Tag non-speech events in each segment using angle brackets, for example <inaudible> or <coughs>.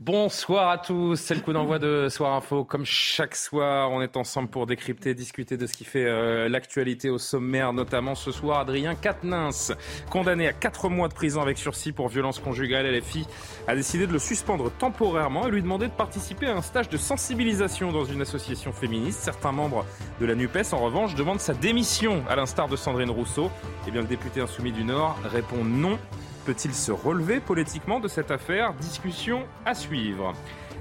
Bonsoir à tous, c'est le coup d'envoi de Soir Info. Comme chaque soir, on est ensemble pour décrypter, discuter de ce qui fait euh, l'actualité au sommaire, notamment ce soir, Adrien Quatennens, condamné à 4 mois de prison avec sursis pour violence conjugale. LFI a décidé de le suspendre temporairement et lui demander de participer à un stage de sensibilisation dans une association féministe. Certains membres de la NUPES, en revanche, demandent sa démission, à l'instar de Sandrine Rousseau. Eh bien, le député insoumis du Nord répond non peut-il se relever politiquement de cette affaire? Discussion à suivre.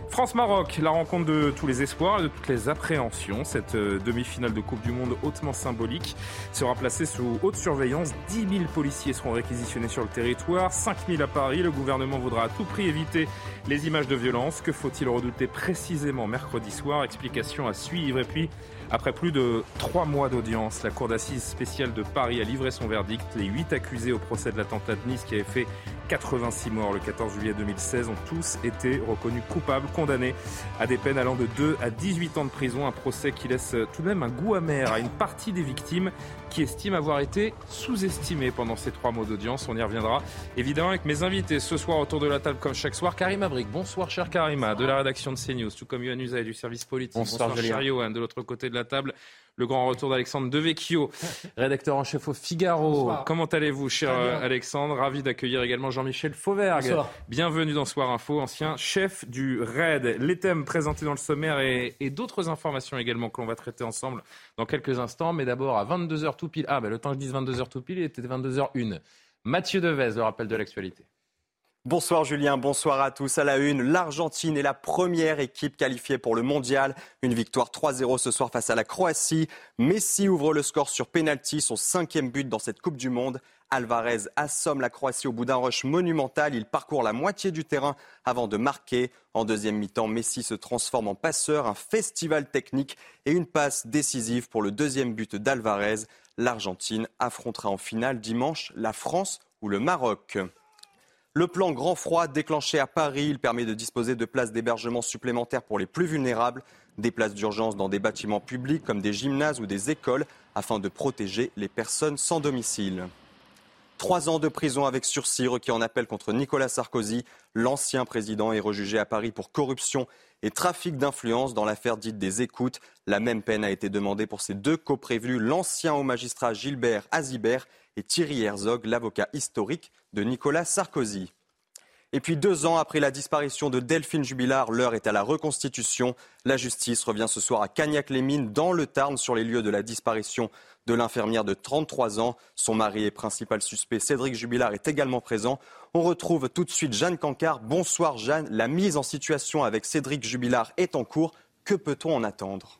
France-Maroc, la rencontre de tous les espoirs et de toutes les appréhensions. Cette euh, demi-finale de Coupe du Monde hautement symbolique sera placée sous haute surveillance. 10 000 policiers seront réquisitionnés sur le territoire, 5 000 à Paris. Le gouvernement voudra à tout prix éviter les images de violence. Que faut-il redouter précisément mercredi soir? Explication à suivre. Et puis, après plus de trois mois d'audience, la Cour d'assises spéciale de Paris a livré son verdict. Les huit accusés au procès de l'attentat de Nice qui avait fait 86 morts le 14 juillet 2016 ont tous été reconnus coupables, condamnés à des peines allant de 2 à 18 ans de prison. Un procès qui laisse tout de même un goût amer à une partie des victimes qui estiment avoir été sous-estimées pendant ces trois mois d'audience. On y reviendra évidemment avec mes invités ce soir autour de la table comme chaque soir. Karima Brick, bonsoir cher Karima, de la rédaction de CNews, tout comme Yohann et du service politique. Bonsoir, cher Yohann, de l'autre côté de la table le grand retour d'Alexandre Devecchio, <laughs> rédacteur en chef au Figaro. Bonsoir. Comment allez-vous, cher. Alexandre? Ravi d'accueillir également Jean-Michel Fauvergue. Bonsoir. Bienvenue dans Soir Info, ancien chef du RAID. Les thèmes présentés dans le sommaire et, et d'autres informations également que l'on va traiter ensemble dans quelques instants. Mais d'abord, à 22h tout pile. Ah, ben, le temps que je dise 22h tout pile, il était 22h01. Mathieu Devez, le rappel de l'actualité. Bonsoir Julien, bonsoir à tous. À la une, l'Argentine est la première équipe qualifiée pour le mondial. Une victoire 3-0 ce soir face à la Croatie. Messi ouvre le score sur penalty, son cinquième but dans cette Coupe du Monde. Alvarez assomme la Croatie au bout d'un rush monumental. Il parcourt la moitié du terrain avant de marquer. En deuxième mi-temps, Messi se transforme en passeur, un festival technique et une passe décisive pour le deuxième but d'Alvarez. L'Argentine affrontera en finale dimanche la France ou le Maroc. Le plan grand froid déclenché à Paris, il permet de disposer de places d'hébergement supplémentaires pour les plus vulnérables, des places d'urgence dans des bâtiments publics comme des gymnases ou des écoles afin de protéger les personnes sans domicile. Trois ans de prison avec sursis requis en appel contre Nicolas Sarkozy. L'ancien président est rejugé à Paris pour corruption et trafic d'influence dans l'affaire dite des écoutes. La même peine a été demandée pour ses deux coprévenus, l'ancien haut magistrat Gilbert Azibert et Thierry Herzog, l'avocat historique de Nicolas Sarkozy. Et puis deux ans après la disparition de Delphine Jubilard, l'heure est à la reconstitution. La justice revient ce soir à Cagnac-les-Mines, dans le Tarn, sur les lieux de la disparition de l'infirmière de 33 ans. Son mari et principal suspect, Cédric Jubilard, est également présent. On retrouve tout de suite Jeanne Cancard. Bonsoir Jeanne. La mise en situation avec Cédric Jubilard est en cours. Que peut-on en attendre?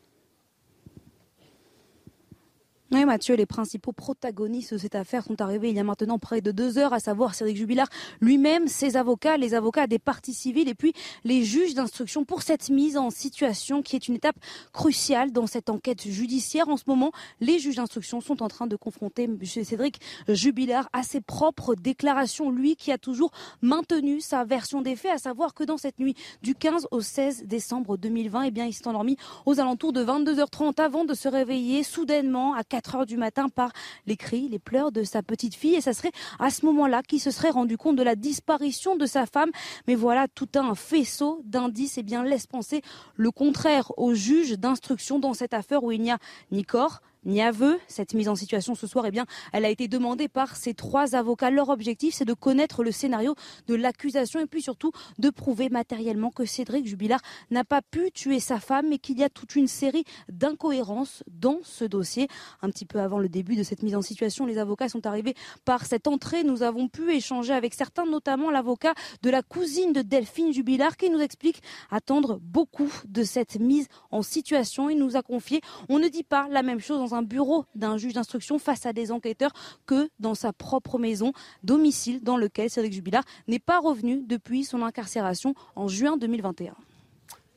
Oui, Mathieu, les principaux protagonistes de cette affaire sont arrivés il y a maintenant près de deux heures, à savoir Cédric Jubilard lui-même, ses avocats, les avocats des parties civiles et puis les juges d'instruction pour cette mise en situation qui est une étape cruciale dans cette enquête judiciaire. En ce moment, les juges d'instruction sont en train de confronter M. Cédric Jubilard à ses propres déclarations. Lui qui a toujours maintenu sa version des faits, à savoir que dans cette nuit du 15 au 16 décembre 2020, eh bien, il s'est endormi aux alentours de 22h30 avant de se réveiller soudainement à 4 heures du matin par les cris, les pleurs de sa petite fille. Et ça serait à ce moment-là qu'il se serait rendu compte de la disparition de sa femme. Mais voilà, tout un faisceau d'indices et bien laisse penser le contraire au juge d'instruction dans cette affaire où il n'y a ni corps, ni aveu. Cette mise en situation ce soir, eh bien, elle a été demandée par ces trois avocats. Leur objectif, c'est de connaître le scénario de l'accusation et puis surtout de prouver matériellement que Cédric Jubilard n'a pas pu tuer sa femme et qu'il y a toute une série d'incohérences dans ce dossier. Un petit peu avant le début de cette mise en situation, les avocats sont arrivés par cette entrée. Nous avons pu échanger avec certains, notamment l'avocat de la cousine de Delphine Jubilard qui nous explique attendre beaucoup de cette mise en situation. Il nous a confié, on ne dit pas la même chose dans un un bureau d'un juge d'instruction face à des enquêteurs que dans sa propre maison, domicile dans lequel Cédric Jubilard n'est pas revenu depuis son incarcération en juin 2021.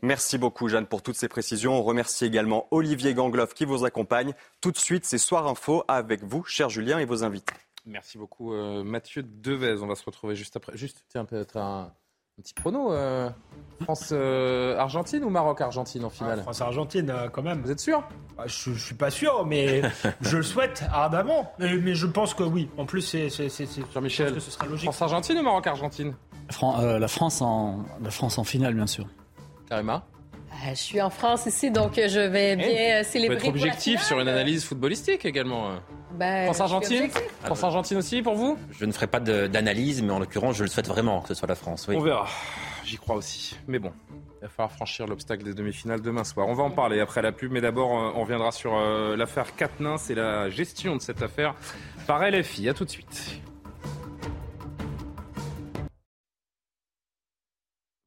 Merci beaucoup Jeanne pour toutes ces précisions. On remercie également Olivier Gangloff qui vous accompagne. Tout de suite, c'est Soir Info avec vous, cher Julien, et vos invités. Merci beaucoup euh, Mathieu Devez. On va se retrouver juste après. Juste, tiens, peut-être un, petit prono. Euh, France-Argentine ou Maroc-Argentine en finale ah, France-Argentine quand même. Vous êtes sûr? Ah, Je ne suis pas sûr, mais <laughs> je le souhaite ardemment. Mais, je pense que oui. En plus, c'est Jean-Michel. France-Argentine ou Maroc-Argentine euh, la, France en, la France en finale, bien sûr. Karima? Je suis en France ici, donc je vais eh, bien célébrer. Vous être objectif sur une analyse footballistique également. Ben, France-Argentine France-Argentine aussi pour vous? Je ne ferai pas d'analyse, mais en l'occurrence, je le souhaite vraiment que ce soit la France. On verra. J'y crois aussi. Mais bon, il va falloir franchir l'obstacle des demi-finales demain soir. On va en parler après la pub, mais d'abord, euh, on reviendra sur euh, l'affaire Katnin et la gestion de cette affaire par LFI. A tout de suite.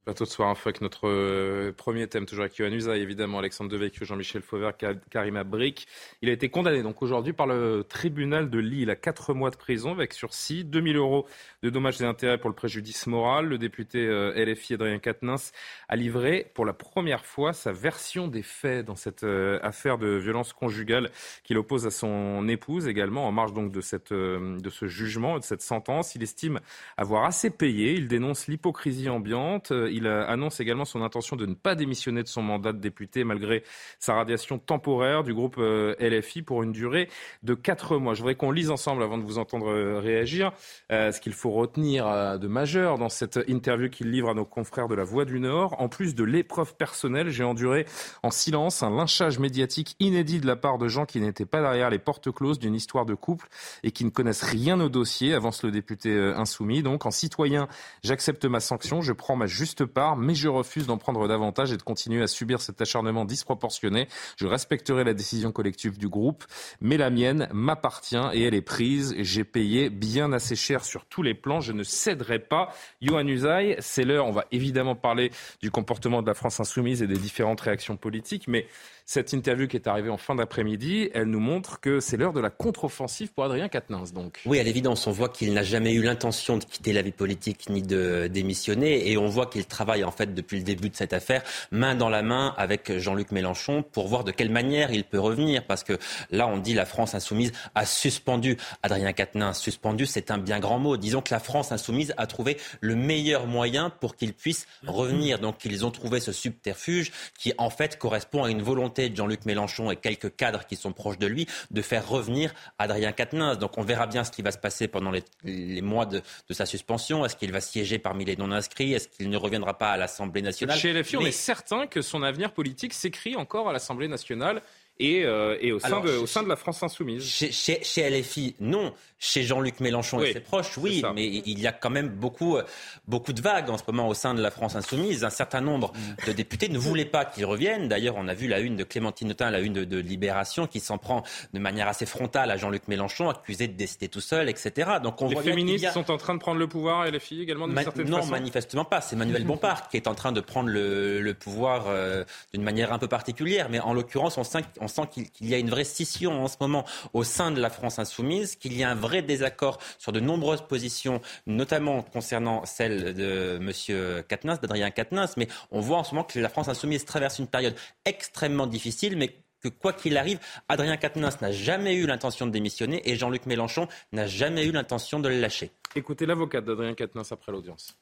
Plateau de soir info avec notre euh, premier thème, toujours avec Yohann Usaï, évidemment, Alexandre Devecchio, Jean-Michel Fauvert, Karima Brick. Il a été condamné donc aujourd'hui par le tribunal de Lille à quatre mois de prison avec sursis, 2000 euros de dommages et intérêts pour le préjudice moral. Le député euh, LFI Adrien Quatennens a livré pour la première fois sa version des faits dans cette euh, affaire de violence conjugale qu'il oppose à son épouse également en marge donc de, cette, de ce jugement, de cette sentence. Il estime avoir assez payé. Il dénonce l'hypocrisie ambiante il annonce également son intention de ne pas démissionner de son mandat de député malgré sa radiation temporaire du groupe euh, LFI pour une durée de quatre mois. Je voudrais qu'on lise ensemble avant de vous entendre euh, réagir euh, ce qu'il faut retenir de majeur dans cette interview qu'il livre à nos confrères de la Voix du Nord. En plus de l'épreuve personnelle, j'ai enduré en silence un lynchage médiatique inédit de la part de gens qui n'étaient pas derrière les portes closes d'une histoire de couple et qui ne connaissent rien au dossier, avance le député insoumis. Donc, en citoyen, j'accepte ma sanction, je prends ma juste part, mais je refuse d'en prendre davantage et de continuer à subir cet acharnement disproportionné. Je respecterai la décision collective du groupe, mais la mienne m'appartient et elle est prise. J'ai payé bien assez cher sur tous les plans. Je ne céderai pas. Johan Usaï, c'est l'heure. On va évidemment parler du comportement de la France insoumise et des différentes réactions politiques, mais cette interview qui est arrivée en fin d'après-midi, elle nous montre que c'est l'heure de la contre-offensive pour Adrien Quatennens. Donc. Oui, à l'évidence, on voit qu'il n'a jamais eu l'intention de quitter la vie politique ni de démissionner. Et on voit qu'il travaille en fait depuis le début de cette affaire, main dans la main avec Jean-Luc Mélenchon, pour voir de quelle manière il peut revenir. Parce que là, on dit la France insoumise a suspendu Adrien Quatennens. Suspendu, c'est un bien grand mot. Disons que la France insoumise a trouvé le meilleur moyen pour qu'il puisse revenir. Donc, ils ont trouvé ce subterfuge qui, en fait, correspond à une volonté de Jean-Luc Mélenchon et quelques cadres qui sont proches de lui de faire revenir Adrien Quatennens. Donc on verra bien ce qui va se passer pendant les, mois de, sa suspension. Est-ce qu'il va siéger parmi les non-inscrits? Est-ce qu'il ne reviendra pas à l'Assemblée nationale Chez LFI, on est certain que son avenir politique s'écrit encore à l'Assemblée nationale et, euh, au, sein de, au, sein de, la France insoumise. Chez, chez, chez LFI, non. Chez Jean-Luc Mélenchon et ses proches, oui, mais il y a quand même beaucoup, euh, beaucoup de vagues en ce moment au sein de la France insoumise. Un certain nombre de députés ne voulaient pas qu'il revienne. D'ailleurs, on a vu la une de Clémentine Autain, la une de, Libération, qui s'en prend de manière assez frontale à Jean-Luc Mélenchon, accusé de décider tout seul, etc. Donc on Les féministes sont en train de prendre le pouvoir et filles également d'une certaine non, façon. Non, manifestement pas. C'est Manuel Bompard qui est en train de prendre le, pouvoir euh, d'une manière un peu particulière. Mais en l'occurrence, on sent, on sent qu'il y a une vraie scission en ce moment au sein de la France insoumise, qu'il y a un vrai désaccord sur de nombreuses positions, notamment concernant celle de M. Katnins, d'Adrien Katnins. Mais on voit en ce moment que la France insoumise traverse une période extrêmement difficile, mais que quoi qu'il arrive, Adrien Quatennens n'a jamais eu l'intention de démissionner et Jean-Luc Mélenchon n'a jamais eu l'intention de le lâcher. Écoutez l'avocat d'Adrien Quatennens après l'audience.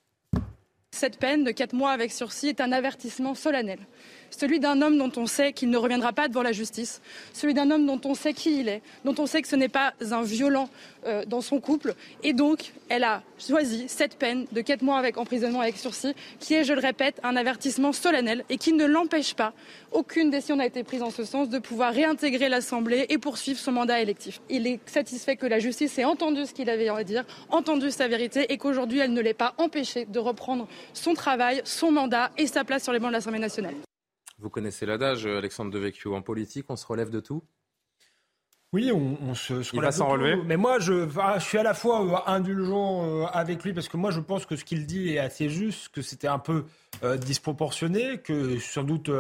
Cette peine de 4 mois avec sursis est un avertissement solennel celui d'un homme dont on sait qu'il ne reviendra pas devant la justice, celui d'un homme dont on sait qui il est, dont on sait que ce n'est pas un violent euh, dans son couple. Et donc, elle a choisi cette peine de 4 mois avec emprisonnement avec sursis, qui est, je le répète, un avertissement solennel et qui ne l'empêche pas, aucune décision n'a été prise en ce sens, de pouvoir réintégrer l'Assemblée et poursuivre son mandat électif. Il est satisfait que la justice ait entendu ce qu'il avait à dire, entendu sa vérité et qu'aujourd'hui, elle ne l'ait pas empêché de reprendre son travail, son mandat et sa place sur les bancs de l'Assemblée nationale. Vous connaissez l'adage, Alexandre Devecchio, en politique, on se relève de tout oui, on, se, se Il va s'en relever. Mais moi, je, je, suis à la fois euh, indulgent euh, avec lui parce que moi, je pense que ce qu'il dit est assez juste, que c'était un peu disproportionnée, que sans doute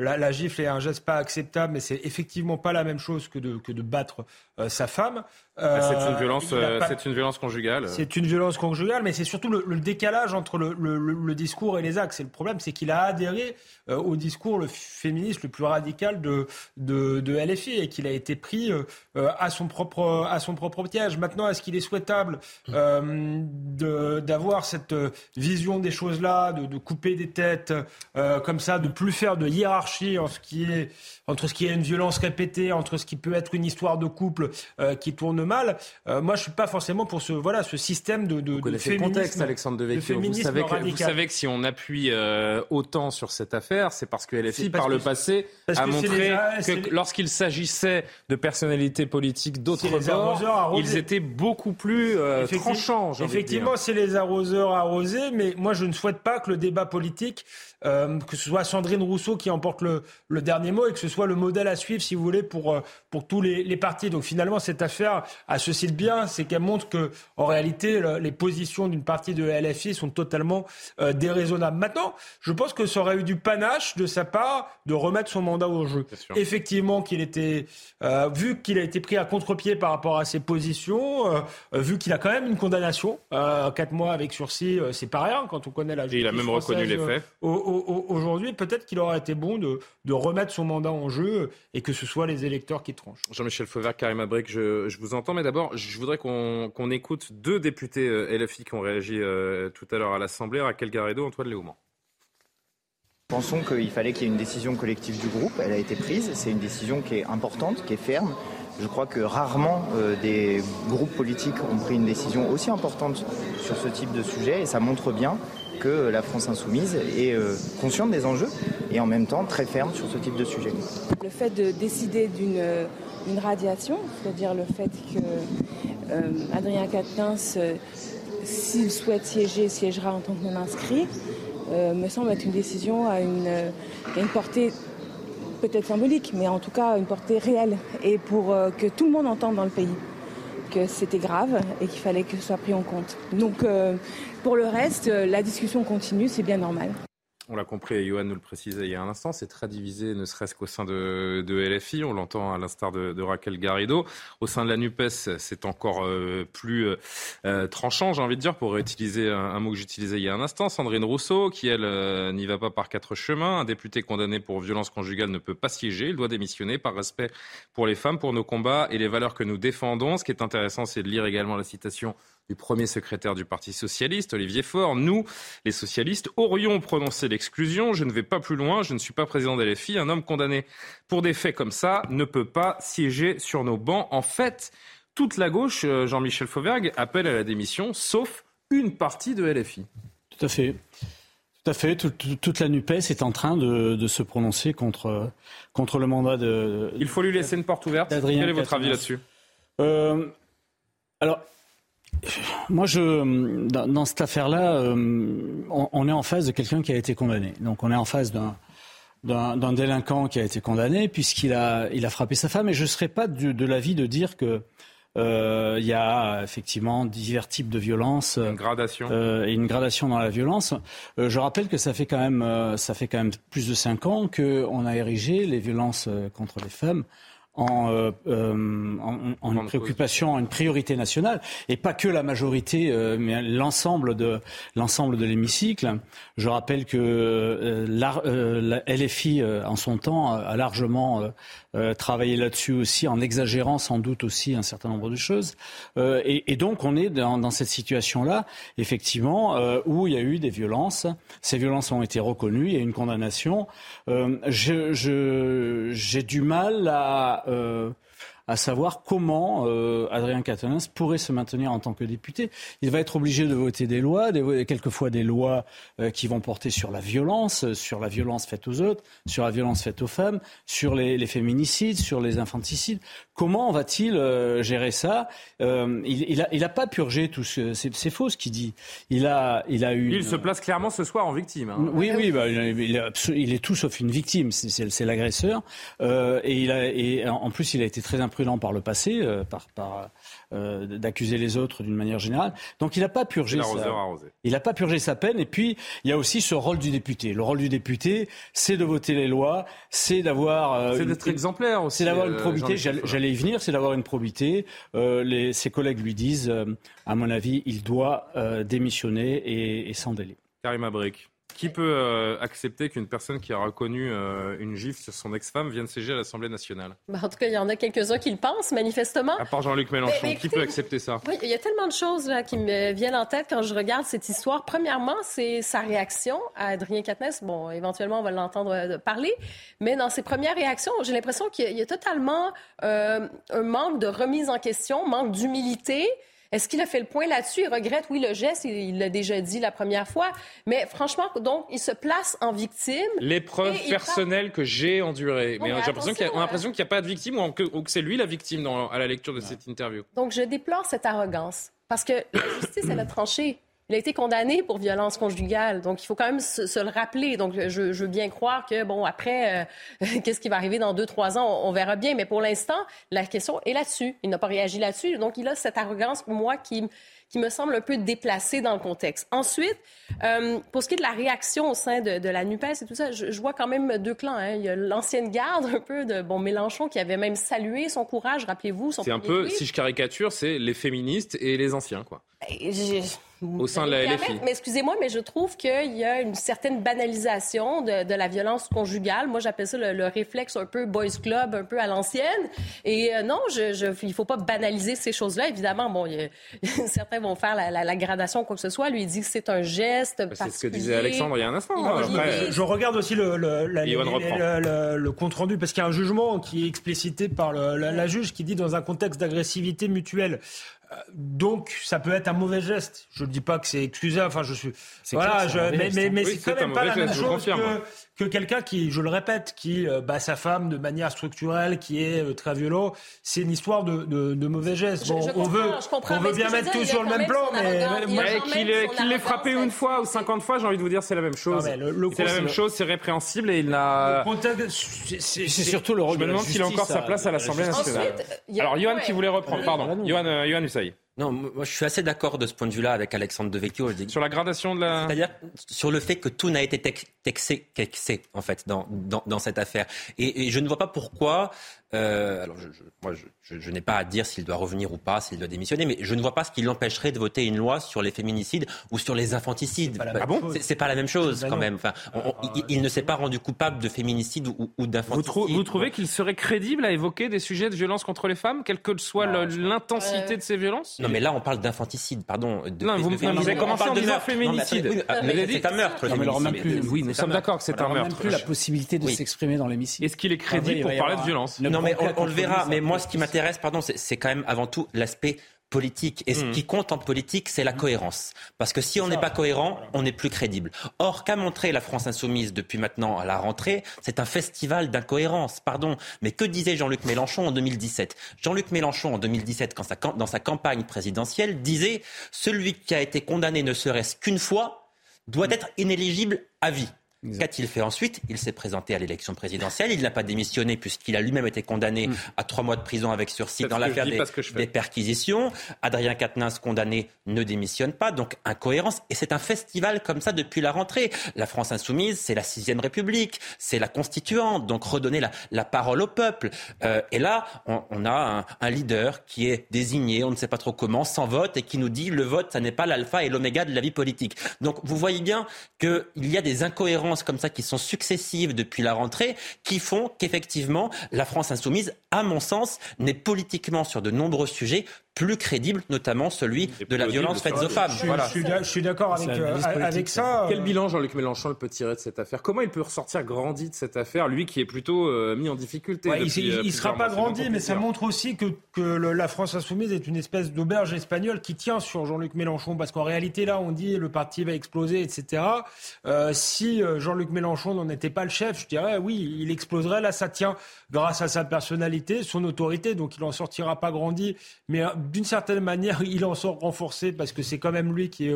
la, la, gifle est un geste pas acceptable, mais c'est effectivement pas la même chose que de, que de battre euh, sa femme. Ah, c'est une euh, violence, euh, c'est une violence conjugale. C'est une violence conjugale, mais c'est surtout le, décalage entre le, le, discours et les actes. Et le problème, c'est qu'il a adhéré au discours le féministe le plus radical de, de, de LFI et qu'il a été pris à son propre à son propre piège. Maintenant, est-ce qu'il est souhaitable d'avoir cette vision des choses là, de, de couper des têtes comme ça, de plus faire de hiérarchie en ce qui est entre ce qui est une violence répétée, entre ce qui peut être une histoire de couple euh, qui tourne mal. Euh, moi, je suis pas forcément pour ce voilà ce système de, de, vous connaissez le contexte, Alexandre Devecchio. Vous savez, que, vous savez que si on appuie euh, autant sur cette affaire, c'est parce que LFI, par le passé, a montré que lorsqu'il s'agissait de personnalités politiques d'autres bords, ils étaient beaucoup plus tranchants. Effectivement, c'est les arroseurs arrosés, mais moi, je ne souhaite pas que le débat politique euh, que ce soit Sandrine Rousseau qui emporte le, le, dernier mot et que ce soit le modèle à suivre, si vous voulez, pour, euh, pour tous les, les partis. Donc finalement, cette affaire a ceci de bien, c'est qu'elle montre que, en réalité, les positions d'une partie de LFI sont totalement euh, déraisonnables. Maintenant, je pense que ça aurait eu du panache de sa part de remettre son mandat au jeu. Effectivement, qu'il était, euh, vu qu'il a été pris à contre-pied par rapport à ses positions, vu qu'il a quand même une condamnation, quatre mois avec sursis, c'est pas rien quand on connaît la justice. Et il a même reconnu les faits aujourd'hui, peut-être qu'il aurait été bon de, remettre son mandat en jeu et que ce soit les électeurs qui tranchent. Jean-Michel Fauvert, Karim Abric, je, vous entends, mais d'abord, je voudrais qu'on écoute deux députés euh, LFI qui ont réagi euh, tout à l'heure à l'Assemblée, Raquel Garrido, Antoine Léaumont. Pensons qu'il fallait qu'il y ait une décision collective du groupe. Elle a été prise. C'est une décision qui est importante, qui est ferme. Je crois que rarement euh, des groupes politiques ont pris une décision aussi importante sur ce type de sujet et ça montre bien que la France insoumise est euh, consciente des enjeux et en même temps très ferme sur ce type de sujet. Le fait de décider d'une euh, radiation, c'est-à-dire le fait que euh, Adrien Quatennens, s'il souhaite siéger, siégera en tant que non-inscrit, me semble être une décision à une, une portée peut-être symbolique, mais en tout cas une portée réelle, et pour que tout le monde entende dans le pays que c'était grave et qu'il fallait que ce soit pris en compte. Donc pour le reste, euh, la discussion continue, c'est bien normal. On l'a compris, et Johan nous le précisait il y a un instant, c'est très divisé, ne serait-ce qu'au sein de, LFI. On l'entend à l'instar de, Raquel Garrido. Au sein de la NUPES, c'est encore euh, plus euh, tranchant, j'ai envie de dire, pour utiliser un, mot que j'utilisais il y a un instant. Sandrine Rousseau, qui, elle, n'y va pas par quatre chemins. Un député condamné pour violence conjugale ne peut pas siéger. Il doit démissionner par respect pour les femmes, pour nos combats et les valeurs que nous défendons. Ce qui est intéressant, c'est de lire également la citation du premier secrétaire du Parti socialiste, Olivier Faure. Nous, les socialistes, aurions prononcé l'exclusion. Je ne vais pas plus loin. Je ne suis pas président de LFI. Un homme condamné pour des faits comme ça ne peut pas siéger sur nos bancs. En fait, toute la gauche, euh, Jean-Michel Fauvergue, appelle à la démission, sauf une partie de LFI. Tout à fait. Tout à fait. Toute, la NUPES est en train de, se prononcer contre, contre le mandat de. Il faut lui laisser une porte ouverte. Quel est votre avis là-dessus? Euh, Alors, moi, je, dans, cette affaire-là, euh, on, est en face de quelqu'un qui a été condamné. Donc, on est en face d'un d'un délinquant qui a été condamné puisqu'il a, il a frappé sa femme. Et je ne serais pas de, l'avis de dire que euh, il y a effectivement divers types de violences. Une gradation. Euh, et une gradation dans la violence. je rappelle que ça fait quand même, ça fait quand même plus de cinq ans qu'on a érigé les violences contre les femmes en, euh, euh, en, une préoccupation, en une priorité nationale, et pas que la majorité, euh, mais l'ensemble de l'ensemble de l'hémicycle. Je rappelle que la, la, LFI, en son temps, a largement travaillé là-dessus aussi, en exagérant sans doute aussi un certain nombre de choses. Et, et, donc, on est dans, dans cette situation-là, effectivement, où il y a eu des violences. Ces violences ont été reconnues, il y a eu une condamnation. J'ai je, j'ai du mal à euh, à savoir comment euh, Adrien Quatennens pourrait se maintenir en tant que député. Il va être obligé de voter des lois, quelquefois des lois euh, qui vont porter sur la violence, sur la violence faite aux autres, sur la violence faite aux femmes, sur les féminicides, sur les infanticides. Comment va-t-il euh, gérer ça? Euh, Il n'a il a pas purgé tout ce. C'est faux ce qu'il dit. Il a, il a eu. Il se place clairement ce soir en victime. Hein. Oui, oui, bah, il, est tout sauf une victime. C'est l'agresseur. Euh, et, il a, et en plus, il a été très imprudent prudent par le passé, par, par d'accuser les autres d'une manière générale. Donc il n'a pas purgé sa, il n'a pas purgé sa peine. Et puis il y a aussi ce rôle du député. Le rôle du député, c'est de voter les lois, c'est d'avoir, c'est d'être exemplaire aussi. C'est d'avoir une probité. J'allais venir, c'est d'avoir une probité. les, ses collègues lui disent, à mon avis, il doit démissionner et, et sans délai. Karim. Qui peut euh, accepter qu'une personne qui a reconnu euh, une gifle sur son ex-femme vienne siéger à l'Assemblée nationale? Bah, En tout cas, il y en a quelques-uns qui le pensent, manifestement. À part Jean-Luc Mélenchon, qui peut accepter ça? Oui, il y a tellement de choses là, qui me viennent en tête quand je regarde cette histoire. Premièrement, c'est sa réaction à Adrien Quatennens. Bon, éventuellement, on va l'entendre euh, parler. Mais dans ses premières réactions, j'ai l'impression qu'il y, a totalement un manque de remise en question, manque d'humilité. Est-ce qu'il a fait le point là-dessus? Il regrette, oui, le geste, il l'a déjà dit la première fois. Mais franchement, donc, il se place en victime. L'épreuve personnelle que j'ai endurée. mais, j'ai l'impression qu'il n'y a, pas de victime ou que, c'est lui la victime à la lecture de cette interview. Donc, je déplore cette arrogance. Parce que la justice, elle a tranché. Il a été condamné pour violence conjugale. Donc, il faut quand même se, le rappeler. Donc, je, veux bien croire que, bon, après, euh, <laughs> qu'est-ce qui va arriver dans deux, trois ans, on, verra bien. Mais pour l'instant, la question est là-dessus. Il n'a pas réagi là-dessus. Donc, il a cette arrogance, pour moi, qui, qui me semble un peu déplacée dans le contexte. Ensuite, euh, pour ce qui est de la réaction au sein de, la NUPES et tout ça, je, vois quand même deux clans. Hein. Il y a l'ancienne garde, un peu de bon Mélenchon, qui avait même salué son courage, rappelez-vous. C'est un peu, si je caricature, c'est les féministes et les anciens, quoi. Au sein de la LFI. Mais excusez-moi, mais je trouve qu'il y a une certaine banalisation de, la violence conjugale. Moi, j'appelle ça le, réflexe un peu boys club, un peu à l'ancienne. Et euh, non, je, il ne faut pas banaliser ces choses-là. Évidemment, bon, <laughs> certains vont faire la, gradation, quoi que ce soit. Lui, il dit que c'est un geste C'est ce que disait Alexandre il y a un instant. je regarde aussi le, le compte rendu parce qu'il y a un jugement qui est explicité par la juge qui dit dans un contexte d'agressivité mutuelle donc, ça peut être un mauvais geste. Je ne dis pas que c'est excusable. Enfin, je suis. Voilà, mais, mais, c'est quand même pas la même chose que, quelqu'un qui, je le répète, qui euh, bat sa femme de manière structurelle, qui est euh, très violent. C'est une histoire de, de, mauvais gestes. Bon, on veut, on veut bien mettre tout sur le même plan, mais, qu'il l'ait frappé une fois ou 50 fois, j'ai envie de vous dire, c'est la même chose. C'est la même chose, c'est répréhensible et il a. C'est surtout le rôle. Je me demande s'il a encore sa place à l'Assemblée nationale. Alors, Johan qui voulait reprendre, pardon. Johan, Johan non, moi je suis assez d'accord de ce point de vue-là avec Alexandre Devecchio. Sur la gradation de la. C'est-à-dire sur le fait que tout n'a été texé qu'excès en fait dans, dans, dans, cette affaire. Et, et, je ne vois pas pourquoi euh, alors, je, je, moi, je, je n'ai pas à dire s'il doit revenir ou pas, s'il doit démissionner, mais je ne vois pas ce qui l'empêcherait de voter une loi sur les féminicides ou sur les infanticides. Ah bon c'est pas la même chose quand même. Enfin, il, ne s'est pas rendu coupable de féminicide ou, ou d'infanticide. Vous, vous, trouvez qu'il serait crédible à évoquer des sujets de violence contre les femmes, quelle que soit l'intensité de ces violences? Non, mais là, on parle d'infanticide, pardon. De, non, vous, avez commencé en disant féminicide. C'est un meurtre. Oui, nous sommes d'accord que c'est un meurtre. même plus la possibilité de s'exprimer dans l'hémicycle. Est-ce qu'il est crédible pour parler de violence Non, mais on, le verra. Mais moi, ce qui m'intéresse, pardon, c'est quand même avant tout l'aspect politique. Et ce hmm. qui compte en politique, c'est la cohérence. Parce que si on n'est pas cohérent, on n'est plus crédible. Or, qu'a montré la France insoumise depuis maintenant à la rentrée, c'est un festival d'incohérence. Pardon. Mais que disait Jean-Luc Mélenchon en 2017 Jean-Luc Mélenchon en 2017, quand dans sa campagne présidentielle, disait celui qui a été condamné ne serait-ce qu'une fois doit être inéligible à vie. Qu'a-t-il fait ensuite? Il s'est présenté à l'élection présidentielle. Il n'a pas démissionné puisqu'il a lui-même été condamné hmm. à trois mois de prison avec sursis dans l'affaire des, perquisitions. Adrien Quatennens, condamné, ne démissionne pas. Donc incohérence. Et c'est un festival comme ça depuis la rentrée. La France insoumise, c'est la sixième République, c'est la constituante. Donc redonner la, parole au peuple. Euh, et là, on, a un, leader qui est désigné, on ne sait pas trop comment, sans vote, et qui nous dit le vote, ça n'est pas l'alpha et l'oméga de la vie politique. Donc vous voyez bien qu'il y a des incohérences comme ça qui sont successives depuis la rentrée, qui font qu'effectivement, la France insoumise, à mon sens, n'est politiquement sur de nombreux sujets plus crédible, notamment celui de la violence faite aux femmes. Je, suis d'accord avec, euh, avec ça. Quel bilan Jean-Luc Mélenchon peut tirer de cette affaire? Comment il peut ressortir grandi de cette affaire, lui qui est plutôt euh, mis en difficulté Il ne euh, sera pas grandi, mais ça montre aussi que, que la France insoumise est une espèce d'auberge espagnole qui tient sur Jean-Luc Mélenchon, parce qu'en réalité, là, on dit le parti va exploser, etc. si Jean-Luc Mélenchon n'en était pas le chef, je dirais oui, il exploserait. Là, ça tient grâce à sa personnalité, son autorité, donc il n'en sortira pas grandi, mais d'une certaine manière, il en sort renforcé parce que c'est quand même lui qui,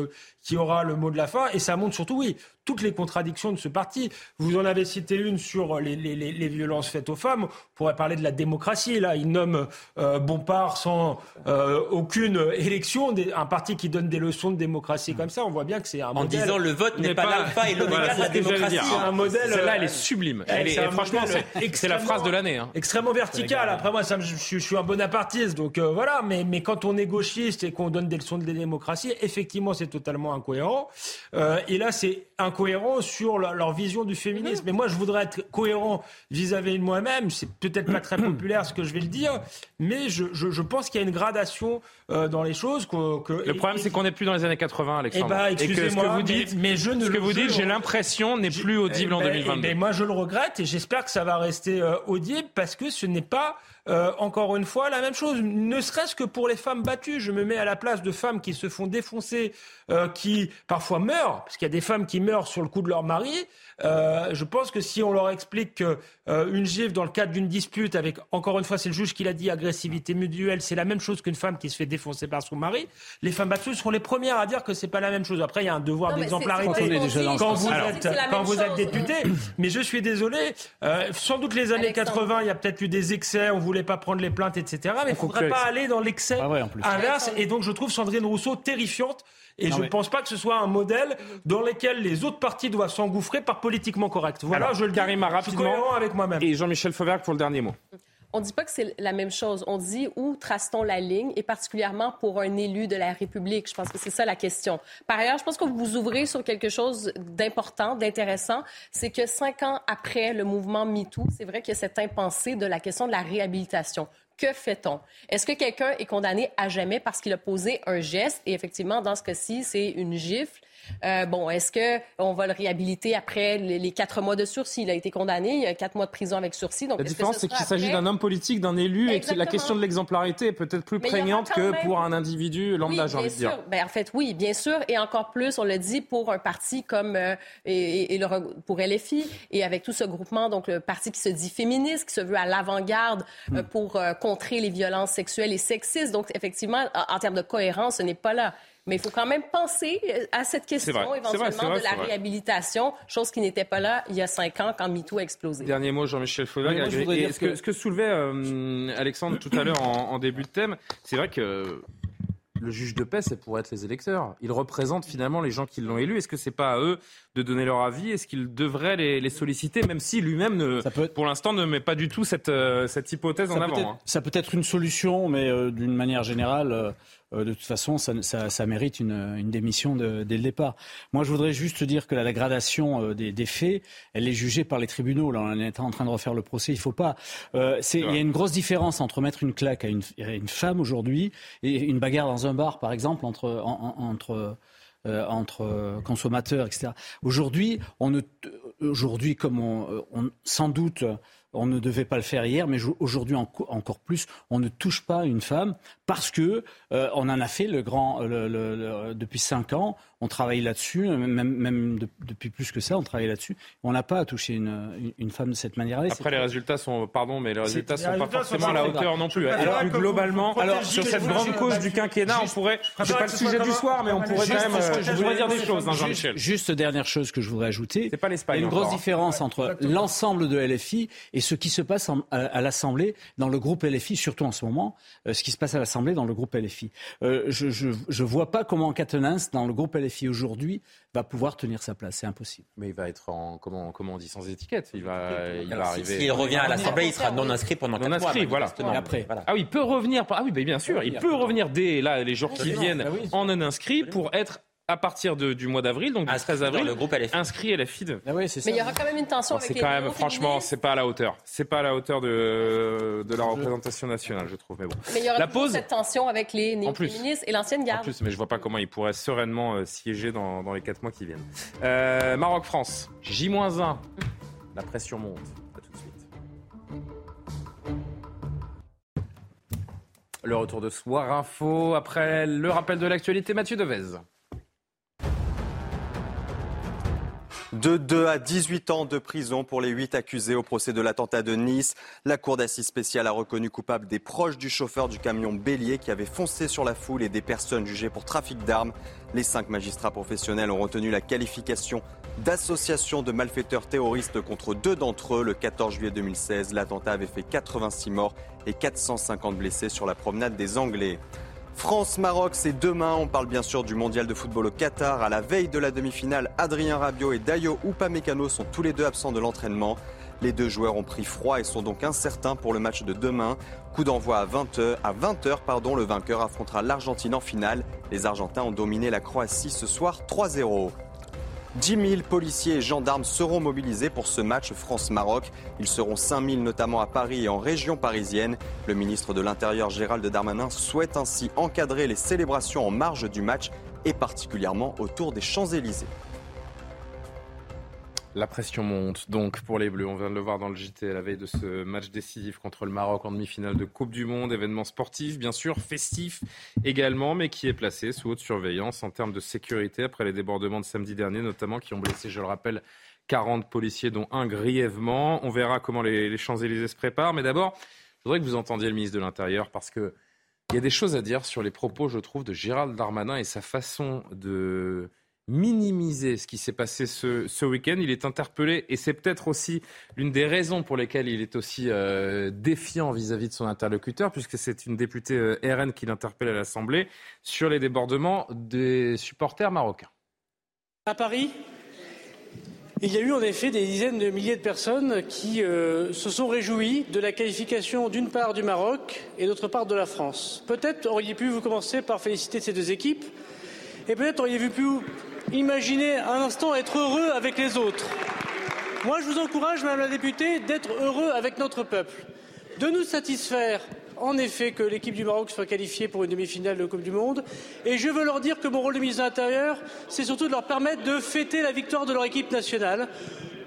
aura le mot de la fin. Et ça montre surtout, oui, toutes les contradictions de ce parti. Vous en avez cité une sur les, les, les violences faites aux femmes. On pourrait parler de la démocratie. Là, il nomme euh, Bompard sans euh, aucune élection, un parti qui donne des leçons de démocratie comme ça. On voit bien que c'est un en modèle. En disant le vote n'est pas l'alpha et l'oméga de la démocratie. C'est un modèle. Celle-là, elle est sublime. Elle est, franchement, c'est la phrase de l'année. Hein. Extrêmement verticale. Après moi, ça, je, je, suis un bonapartiste, donc euh, voilà. Mais, mais quand on est gauchiste et qu'on donne des leçons de démocratie, effectivement, c'est totalement incohérent. Euh, et là, c'est incohérent sur leur, vision du féminisme. Mais moi, je voudrais être cohérent vis-à-vis de moi-même. C'est peut-être pas très populaire ce que je vais le dire, mais je, je, je pense qu'il y a une gradation euh, dans les choses. Que, que le problème, c'est qu'on n'est plus dans les années 80, Alexandre. Eh ben, et, que ce que vous dites, mais, je ne ce que vous dites, j'ai l'impression n'est plus audible en 2022. Mais moi, je le regrette et j'espère que ça va rester euh, audible parce que ce n'est pas euh, encore une fois, la même chose, ne serait-ce que pour les femmes battues. Je me mets à la place de femmes qui se font défoncer, euh, qui parfois meurent, parce qu'il y a des femmes qui meurent sur le coup de leur mari. Euh, je pense que si on leur explique qu'une euh, gifle dans le cadre d'une dispute avec, encore une fois, c'est le juge qui l'a dit, agressivité mutuelle, c'est la même chose qu'une femme qui se fait défoncer par son mari, les femmes battues seront les premières à dire que c'est pas la même chose. Après, il y a un devoir d'exemplarité quand, vous êtes, quand vous êtes député. mais je suis désolé, euh, sans doute les années 80, il y a peut-être eu des excès, on voulait pas prendre les plaintes, etc. Mais il ne faudrait pas aller dans l'excès inverse. Et donc, je trouve Sandrine Rousseau terrifiante et je ne pense pas que ce soit un modèle dans lequel les autres partis doivent s'engouffrer par politiquement correct. Voilà, je le dis. Karima, rapidement. avec moi-même. Et Jean-Michel Fauvergue pour le dernier mot. On ne dit pas que c'est la même chose. On dit où trace-t-on la ligne, et particulièrement pour un élu de la République? Je pense que c'est ça la question. Par ailleurs, je pense que vous ouvrez sur quelque chose d'important, d'intéressant. C'est que cinq ans après le mouvement MeToo, c'est vrai qu'il y a cette impensée de la question de la réhabilitation. Que fait-on? Est-ce que quelqu'un est condamné à jamais parce qu'il a posé un geste? Et effectivement, dans ce cas-ci, c'est une gifle. Euh, bon, est-ce qu'on va le réhabiliter après les, quatre mois de sursis? Il a été condamné, il y a quatre mois de prison avec sursis. Donc, la différence, c'est qu'il s'agit d'un homme politique, d'un élu, et que la question de l'exemplarité est peut-être plus prégnante que pour un individu lambda, j'ai envie de dire. Ben, en fait, oui, bien sûr, et encore plus, on le dit, pour un parti comme euh, et, le, pour LFI, et avec tout ce groupement, donc le parti qui se dit féministe, qui se veut à l'avant-garde euh, hmm. pour contrer les violences sexuelles et sexistes. Donc, effectivement, en termes de cohérence, ce n'est pas là. Mais il faut quand même penser euh, à cette question éventuellement de la réhabilitation, chose qui n'était pas là il y a cinq ans quand MeToo a explosé. Dernier mot, Jean-Michel Faudag. ce, que... ce, que, soulevait euh, Alexandre tout à l'heure en, en, début de thème, c'est vrai que le juge de paix, c'est pour être les électeurs. Ils représentent finalement les gens qui l'ont élu. Est-ce que c'est pas à eux de donner leur avis? Est-ce qu'ils devraient les, solliciter, même si lui-même, pour l'instant, ne met pas du tout cette, euh, cette hypothèse en avant hein Ça peut être une solution, mais d'une manière générale, euh, de toute façon, ça, mérite une, démission dès le départ. Moi, je voudrais juste dire que la dégradation euh, des, faits, elle est jugée par les tribunaux. Là, on est en train de refaire le procès. Il faut pas. Euh, il y a une grosse différence entre mettre une claque à une, femme aujourd'hui et une bagarre dans un bar, par exemple, entre, entre entre consommateurs, etc. Aujourd'hui, on aujourd'hui, comme on, sans doute on ne devait pas le faire hier, mais aujourd'hui encore plus, on ne touche pas une femme parce que euh, on en a fait le grand depuis cinq ans on travaille là-dessus, même, depuis plus que ça, on travaille là-dessus. On n'a pas à toucher une, femme de cette manière-là. Après, les résultats sont, pardon, mais les résultats sont pas forcément à la hauteur non plus. Globalement, alors sur cette grande cause du quinquennat, on pourrait, c'est pas le sujet du soir, mais on pourrait quand même, je voudrais dire des choses, hein, Jean-Michel. Juste dernière chose que je voudrais ajouter. C'est pas l'Espagne. Il y a une grosse différence entre l'ensemble de LFI et ce qui se passe à, l'Assemblée dans le groupe LFI, surtout en ce moment, euh, ce qui se passe à l'Assemblée dans le groupe LFI. Euh, je, je, vois pas comment Catenins, dans le groupe LFI, aujourd'hui va pouvoir tenir sa place. C'est impossible. Mais il va être en comment comment on dit sans étiquette. Il va il va arriver. S'il revient à l'Assemblée, il sera non inscrit pendant non inscrit, voilà. après. Ah oui, il peut revenir. Ah oui, bien sûr, il peut revenir dès là les jours qui viennent bah en non inscrit pour être à partir de, du mois d'avril, donc du 13 avril, le groupe LFI. inscrit à la FID. Ah Mais il y aura quand même une tension avec C'est quand même, franchement, c'est pas à la hauteur. C'est pas à la hauteur de, de la représentation nationale, je trouve. Mais bon. Mais il y aura la pause, cette tension avec les néo-féministes et l'ancienne garde. En plus, mais je vois pas comment ils pourraient sereinement euh, siéger dans, dans, les 4 mois qui viennent. Euh, Maroc-France, J-1. La pression monte. À tout de suite. Le retour de Soir Info après le rappel de l'actualité, Mathieu Devez. De 2 à 18 ans de prison pour les 8 accusés au procès de l'attentat de Nice. La Cour d'assises spéciale a reconnu coupable des proches du chauffeur du camion Bélier qui avait foncé sur la foule et des personnes jugées pour trafic d'armes. Les cinq magistrats professionnels ont retenu la qualification d'association de malfaiteurs terroristes contre deux d'entre eux. Le 14 juillet 2016, l'attentat avait fait 86 morts et 450 blessés sur la promenade des Anglais. France-Maroc, c'est demain. On parle bien sûr du mondial de football au Qatar. À la veille de la demi-finale, Adrien Rabiot et Dayo Upamecano sont tous les deux absents de l'entraînement. Les deux joueurs ont pris froid et sont donc incertains pour le match de demain. Coup d'envoi à 20h. À 20h, pardon, le vainqueur affrontera l'Argentine en finale. Les Argentins ont dominé la Croatie ce soir 3-0. 10 000 policiers et gendarmes seront mobilisés pour ce match France-Maroc. Ils seront 5 000 notamment à Paris et en région parisienne. Le ministre de l'Intérieur Gérald Darmanin souhaite ainsi encadrer les célébrations en marge du match et particulièrement autour des Champs-Élysées. La pression monte donc pour les Bleus. On vient de le voir dans le JT à la veille de ce match décisif contre le Maroc en demi-finale de Coupe du Monde. Événement sportif, bien sûr, festif également, mais qui est placé sous haute surveillance en termes de sécurité après les débordements de samedi dernier, notamment qui ont blessé, je le rappelle, 40 policiers, dont un grièvement. On verra comment les, les Champs-Élysées se préparent. Mais d'abord, je voudrais que vous entendiez le ministre de l'Intérieur parce que il y a des choses à dire sur les propos, je trouve, de Gérald Darmanin et sa façon de minimiser ce qui s'est passé ce, week-end. Il est interpellé et c'est peut-être aussi l'une des raisons pour lesquelles il est aussi euh, défiant vis-à-vis de son interlocuteur, puisque c'est une députée euh, RN qui l'interpelle à l'Assemblée sur les débordements des supporters marocains. À Paris, il y a eu en effet des dizaines de milliers de personnes qui euh, se sont réjouies de la qualification d'une part du Maroc et d'autre part de la France. Peut-être auriez pu vous commencer par féliciter ces deux équipes et peut-être auriez-vous pu imaginez un instant être heureux avec les autres. Moi, je vous encourage, Madame la députée, d'être heureux avec notre peuple, de nous satisfaire en effet que l'équipe du Maroc soit qualifiée pour une demi-finale de Coupe du Monde. Et je veux leur dire que mon rôle de ministre de l'Intérieur, c'est surtout de leur permettre de fêter la victoire de leur équipe nationale,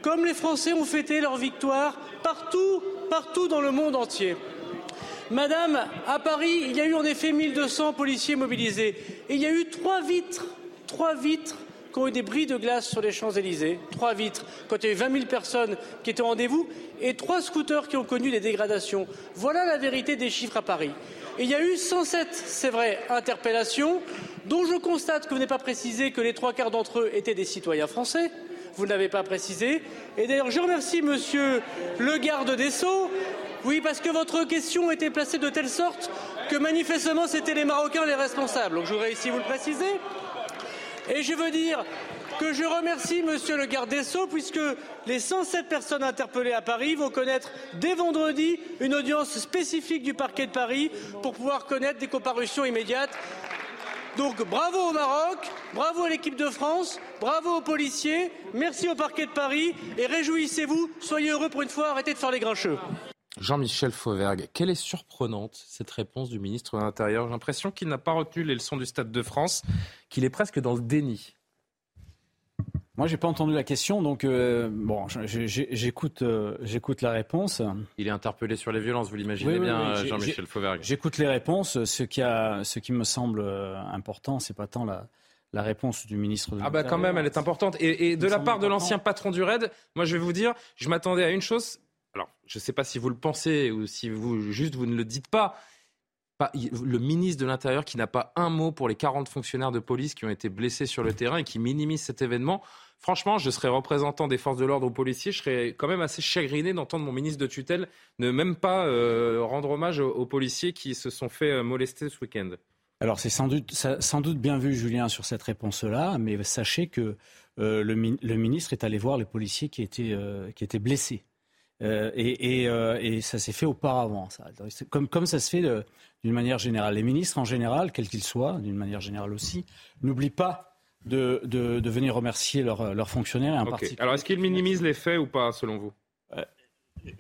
comme les Français ont fêté leur victoire partout, partout dans le monde entier. Madame, à Paris, il y a eu en effet 1200 policiers mobilisés. Et il y a eu trois vitres, trois vitres qui ont eu des bris de glace sur les Champs-Élysées, trois vitres, quand il y a eu 20 000 personnes qui étaient au rendez-vous, et trois scooters qui ont connu des dégradations. Voilà la vérité des chiffres à Paris. Il y a eu 107, c'est vrai, interpellations, dont je constate que vous n'avez pas précisé que les trois quarts d'entre eux étaient des citoyens français. Vous ne l'avez pas précisé. Et d'ailleurs, je remercie monsieur le garde des Sceaux. Oui, parce que votre question était placée de telle sorte que manifestement c'était les Marocains les responsables. Donc je voudrais ici vous le préciser. Et je veux dire que je remercie Monsieur le garde des Sceaux puisque les 107 personnes interpellées à Paris vont connaître dès vendredi une audience spécifique du parquet de Paris pour pouvoir connaître des comparutions immédiates. Donc bravo au Maroc, bravo à l'équipe de France, bravo aux policiers, merci au parquet de Paris et réjouissez-vous, soyez heureux pour une fois, arrêtez de faire les grincheux. Jean-Michel Fauvergue, quelle est surprenante cette réponse du ministre de l'Intérieur? J'ai l'impression qu'il n'a pas retenu les leçons du Stade de France, qu'il est presque dans le déni. Moi, j'ai pas entendu la question, donc euh, bon, j'écoute, euh, j'écoute la réponse. Il est interpellé sur les violences, vous l'imaginez bien, Jean-Michel Fauvergue. J'écoute les réponses. Ce qui, a, ce qui me semble euh, important, c'est pas tant la, la réponse du ministre de Ah bah quand même, elle est importante. Et, et de la part de l'ancien patron du RAID, moi je vais vous dire, je m'attendais à une chose, alors je ne sais pas si vous le pensez ou si vous juste vous ne le dites pas, pas le ministre de l'Intérieur qui n'a pas un mot pour les 40 fonctionnaires de police qui ont été blessés sur le terrain et qui minimise cet événement. Franchement, je serais représentant des forces de l'ordre aux policiers, je serais quand même assez chagriné d'entendre mon ministre de tutelle ne même pas euh, rendre hommage aux, policiers qui se sont fait euh, molester ce week-end. Alors c'est sans doute, bien vu, Julien, sur cette réponse-là, mais sachez que euh, le, ministre est allé voir les policiers qui étaient, blessés. Et, ça s'est fait auparavant. Comme ça se fait d'une manière générale. Les ministres, en général, quels qu'ils soient, d'une manière générale aussi, n'oublient pas de, de, venir remercier leurs fonctionnaires. Et okay. Alors, est-ce qu'ils minimisent les faits ou pas, selon vous? Euh,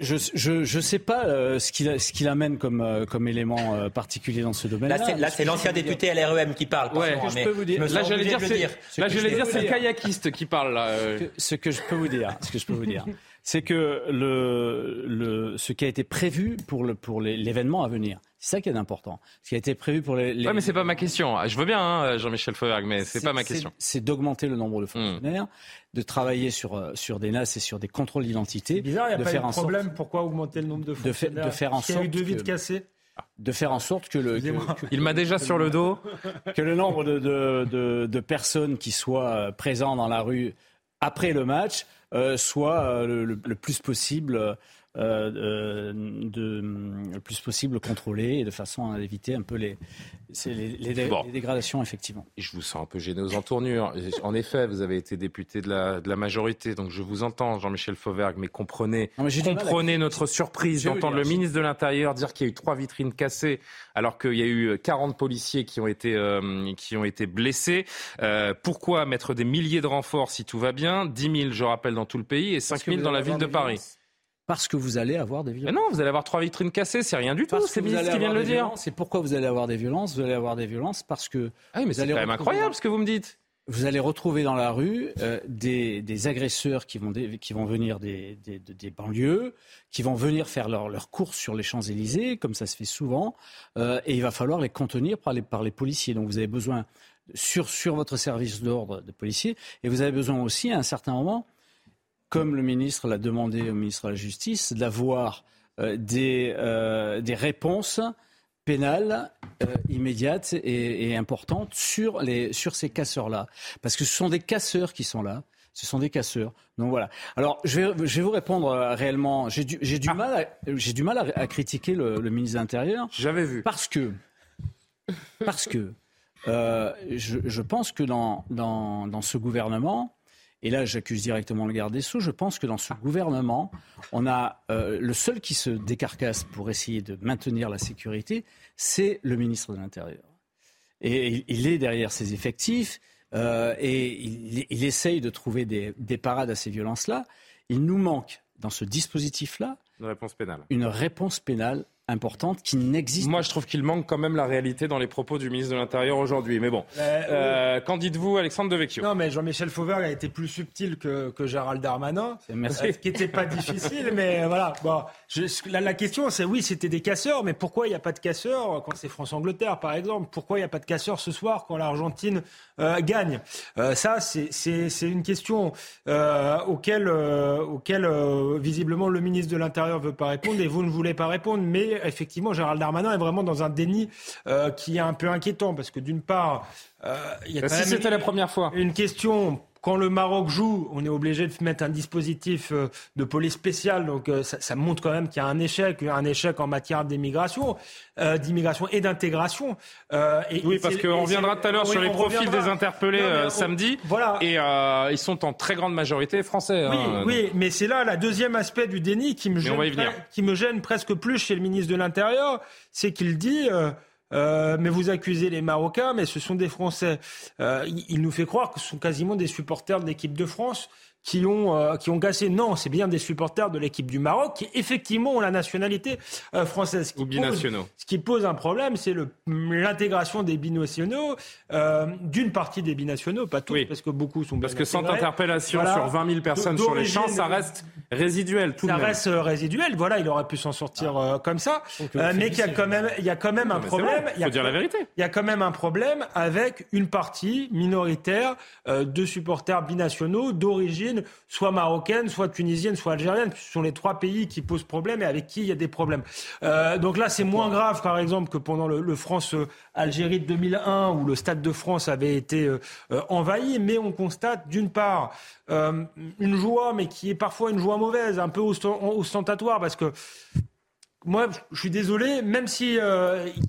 je ne je, sais pas ce qu'il ce qu'il amène comme, comme élément particulier dans ce domaine-là. Là, c'est l'ancien député à l'REM qui parle. Ouais, je peux vous dire. Là, j'allais dire, c'est le kayakiste qui parle. Là. Ce, que, je peux vous dire, ce que je peux vous dire, <laughs> c'est que le, le, ce qui a été prévu pour l'événement pour à venir, C'est ça qui est important. Ce qui a été prévu pour les. les... Ouais, mais c'est pas ma question. Je veux bien, hein, Jean-Michel Feuerg, mais c'est pas ma question. C'est d'augmenter le nombre de fonctionnaires, de travailler sur euh, sur des NAS et sur des contrôles d'identité. C'est bizarre, il n'y a de pas faire de problème. Pourquoi augmenter le nombre de fonctionnaires De, faire en sorte. Il y a eu deux vides cassés de faire en sorte que le. il m'a déjà sur le dos. <laughs> Que le nombre de, de, de, personnes qui soient présentes dans la rue après le match euh, soit euh, le, le, plus possible euh, euh, de, le plus possible contrôler et de façon à éviter un peu les, les, les, dégradations, effectivement. Je vous sens un peu gêné aux entournures. En effet, vous avez été député de la, de la majorité, donc je vous entends, Jean-Michel Fauvergue, mais comprenez, comprenez notre surprise d'entendre le ministre de l'Intérieur dire qu'il y a eu trois vitrines cassées, alors qu'il y a eu 40 policiers qui ont été, euh, qui ont été blessés. Euh, pourquoi mettre des milliers de renforts si tout va bien? 10 000, je rappelle, dans tout le pays et 5 000 dans la ville de Paris parce que vous allez avoir des violences. Mais non, vous allez avoir trois vitrines cassées, c'est rien du tout. C'est ministre qui vient de le dire. C'est pourquoi vous allez avoir des violences? Vous allez avoir des violences parce que. Ah oui, mais c'est quand même incroyable ce que vous me dites. Vous allez retrouver dans la rue euh, des, des, agresseurs qui vont, qui vont venir des, banlieues, qui vont venir faire leur, leur course sur les Champs-Élysées, comme ça se fait souvent, euh, et il va falloir les contenir par les, par les policiers. Donc vous avez besoin, sur, sur votre service d'ordre de policiers, et vous avez besoin aussi, à un certain moment, comme le ministre l'a demandé au ministre de la Justice, d'avoir euh, des, euh, des réponses pénales euh, immédiates et, importantes sur, les, sur ces casseurs-là. Parce que ce sont des casseurs qui sont là. Ce sont des casseurs. Donc voilà. Alors, je vais, je vais vous répondre réellement. J'ai du, du, ah. mal, à, du mal à, critiquer le, ministre de l'Intérieur. J'avais vu. Parce que, parce que je, je, pense que dans, dans, dans ce gouvernement, et là j'accuse directement le garde des Sceaux, je pense que dans ce gouvernement, on a euh, le seul qui se décarcasse pour essayer de maintenir la sécurité, c'est le ministre de l'Intérieur. Et il, est derrière ses effectifs euh, et il, il, essaye de trouver des, des parades à ces violences-là. Il nous manque dans ce dispositif-là une réponse pénale. Une réponse pénale importante qui n'existe Moi, je trouve qu'il manque quand même la réalité dans les propos du ministre de l'Intérieur aujourd'hui. Mais bon, euh, euh, qu'en dites-vous, Alexandre Devecchio? Non, mais Jean-Michel Fauvergue a été plus subtil que, que Gérald Darmanin, ce qui n'était pas <laughs> difficile. mais voilà, bon, la, question, c'est oui, c'était des casseurs, mais pourquoi il n'y a pas de casseurs quand c'est France-Angleterre, par exemple? Pourquoi il n'y a pas de casseurs ce soir quand l'Argentine euh, gagne? Ça, c'est une question auquel, auquel visiblement, le ministre de l'Intérieur ne veut pas répondre et vous ne voulez pas répondre. Mais effectivement, Gérald Darmanin est vraiment dans un déni euh, qui est un peu inquiétant parce que d'une part, euh, il y a bah, si c'était la première fois. Une question quand le Maroc joue, on est obligé de mettre un dispositif euh, de police spéciale, donc euh, ça, montre quand même qu'il y a un échec, un échec en matière d'immigration, euh, d'immigration et d'intégration. oui, parce qu'on reviendra tout à l'heure sur les profils des interpellés samedi. Voilà. Et ils sont en très grande majorité français. Oui, hein, oui, mais c'est là le deuxième aspect du déni qui me, gêne, qui me gêne presque plus chez le ministre de l'Intérieur, c'est qu'il dit euh, mais vous accusez les Marocains, mais ce sont des Français. Euh, il, nous fait croire que ce sont quasiment des supporters de l'équipe de France qui ont, euh, qui ont cassé. Non, c'est bien des supporters de l'équipe du Maroc qui effectivement ont la nationalité euh, française. Ou binationaux. ce qui pose un problème, c'est l'intégration des binationaux, euh, d'une partie des binationaux, pas tous, parce que beaucoup sont Parce que sans interpellation sur 20 000 personnes sur les champs, ça reste résiduel. Tout ça de même. reste résiduel. Voilà, il aurait pu s'en sortir ah. comme ça, mais qu'il y a quand même, il y a quand même un problème. Il faut dire la vérité. Il y a quand même un problème avec une partie minoritaire de supporters binationaux d'origine soit marocaine, soit tunisienne, soit algérienne. Ce sont les trois pays qui posent problème et avec qui il y a des problèmes. Euh, donc là, c'est moins grave, par exemple, que pendant le, France-Algérie de 2001, où le Stade de France avait été euh, euh, envahi. Mais on constate, d'une part, une joie, mais qui est parfois une joie mauvaise, un peu ostentatoire, parce que moi, je suis désolé, même s'il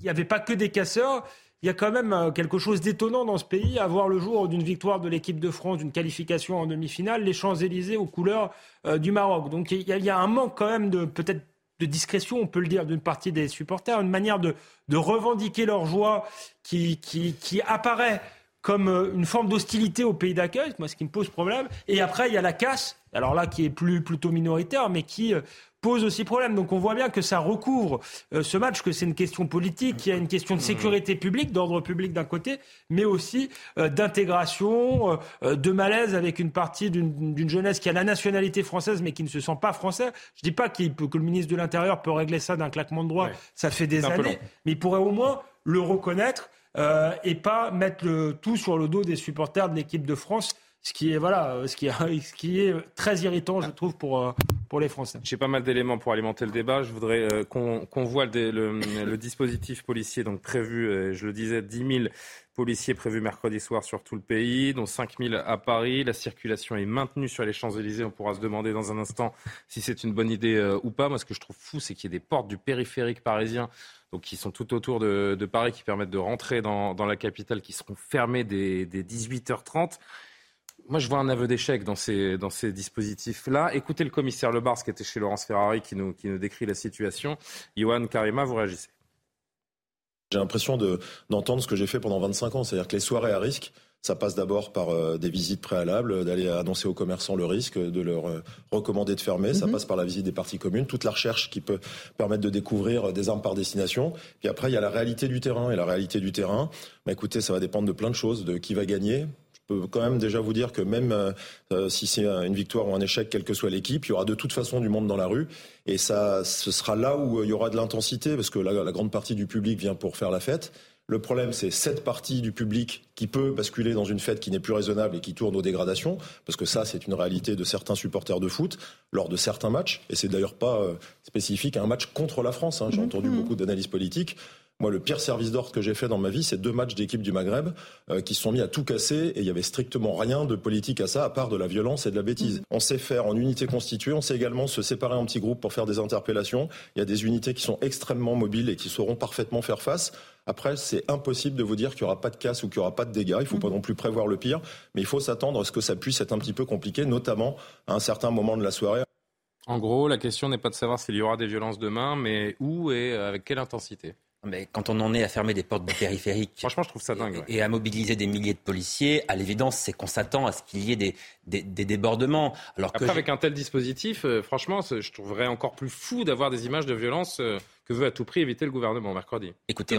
n'y avait pas que des casseurs, il y a quand même euh, quelque chose d'étonnant dans ce pays à voir le jour d'une victoire de l'équipe de France, d'une qualification en demi-finale, les Champs-Élysées aux couleurs euh, du Maroc. Donc il y, a, un manque quand même de peut-être de discrétion, on peut le dire, d'une partie des supporters, une manière de, revendiquer leur joie qui, apparaît comme euh, une forme d'hostilité au pays d'accueil, moi ce qui me pose problème. Et après, il y a la casse, alors là qui est plus plutôt minoritaire, mais qui euh, pose aussi problème. Donc on voit bien que ça recouvre euh, ce match, que c'est une question politique, qu'il y a une question de sécurité publique, d'ordre public d'un côté, mais aussi d'intégration, de malaise avec une partie d'une jeunesse qui a la nationalité française mais qui ne se sent pas français. Je dis pas qu'il que le ministre de l'Intérieur peut régler ça d'un claquement de doigts, ça fait des années, mais il pourrait au moins le reconnaître euh, et pas mettre le tout sur le dos des supporters de l'équipe de France. Ce qui est voilà, euh, <laughs> ce qui est, très irritant, je trouve, pour euh, pour les Français. J'ai pas mal d'éléments pour alimenter le débat. Je voudrais qu'on voit le, dispositif policier donc prévu. je le disais, 10 000 policiers prévus mercredi soir sur tout le pays, dont 5 000 à Paris. La circulation est maintenue sur les Champs-Élysées. On pourra se demander dans un instant si c'est une bonne idée ou pas. Moi, ce que je trouve fou, c'est qu'il y ait des portes du périphérique parisien donc qui sont tout autour de, Paris, qui permettent de rentrer dans, la capitale, qui seront fermés dès, 18h30. Moi, je vois un aveu d'échec dans ces, dans ces dispositifs-là. Écoutez le commissaire Lebars, qui était chez Laurence Ferrari, qui nous, qui nous décrit la situation. Johan Karima, vous réagissez. J'ai l'impression d'entendre ce que j'ai fait pendant 25 ans, c'est-à-dire que les soirées à risque, ça passe d'abord par euh, des visites préalables, d'aller annoncer aux commerçants le risque, de leur euh, recommander de fermer. Ça mhm. passe par la visite des parties communes, toute la recherche qui peut permettre de découvrir euh, des armes par destination. Puis après, il y a la réalité du terrain. Et la réalité du terrain, bah, écoutez, ça va dépendre de plein de choses, de qui va gagner, peux quand même déjà vous dire que même si c'est une victoire ou un échec, quelle que soit l'équipe, il y aura de toute façon du monde dans la rue. Et ça, ce sera là où il y aura de l'intensité, parce que la grande partie du public vient pour faire la fête. Le problème, c'est cette partie du public qui peut basculer dans une fête qui n'est plus raisonnable et qui tourne aux dégradations, parce que ça, c'est une réalité de certains supporters de foot lors de certains matchs, et c'est d'ailleurs pas euh, spécifique à un match contre la France. Hein. J'ai mhm. entendu beaucoup d'analyses politiques. Moi, le pire service d'ordre que j'ai fait dans ma vie, c'est deux matchs d'équipe du Maghreb euh, qui se sont mis à tout casser et il y avait strictement rien de politique à ça, à part de la violence et de la bêtise. Mm. On sait faire en unité constituée, on sait également se séparer en petits groupes pour faire des interpellations. Il y a des unités qui sont extrêmement mobiles et qui sauront parfaitement faire face. Après, c'est impossible de vous dire qu'il n'y aura pas de casse ou qu'il n'y aura pas de dégâts. Il ne faut pas mm. non plus prévoir le pire, mais il faut s'attendre à ce que ça puisse être un petit peu compliqué, notamment à un certain moment de la soirée. En gros, la question n'est pas de savoir s'il y aura des violences demain, mais où et avec quelle intensité? Mais quand on en est à fermer des portes du périphérique. Franchement, je trouve ça dingue. Et, à mobiliser des milliers de policiers, à l'évidence, c'est qu'on s'attend à ce qu'il y ait des, des, débordements. Alors Après, avec un tel dispositif, euh, franchement, je trouverais encore plus fou d'avoir des images de violence. Euh, que veut à tout prix éviter le gouvernement mercredi. Écoutez,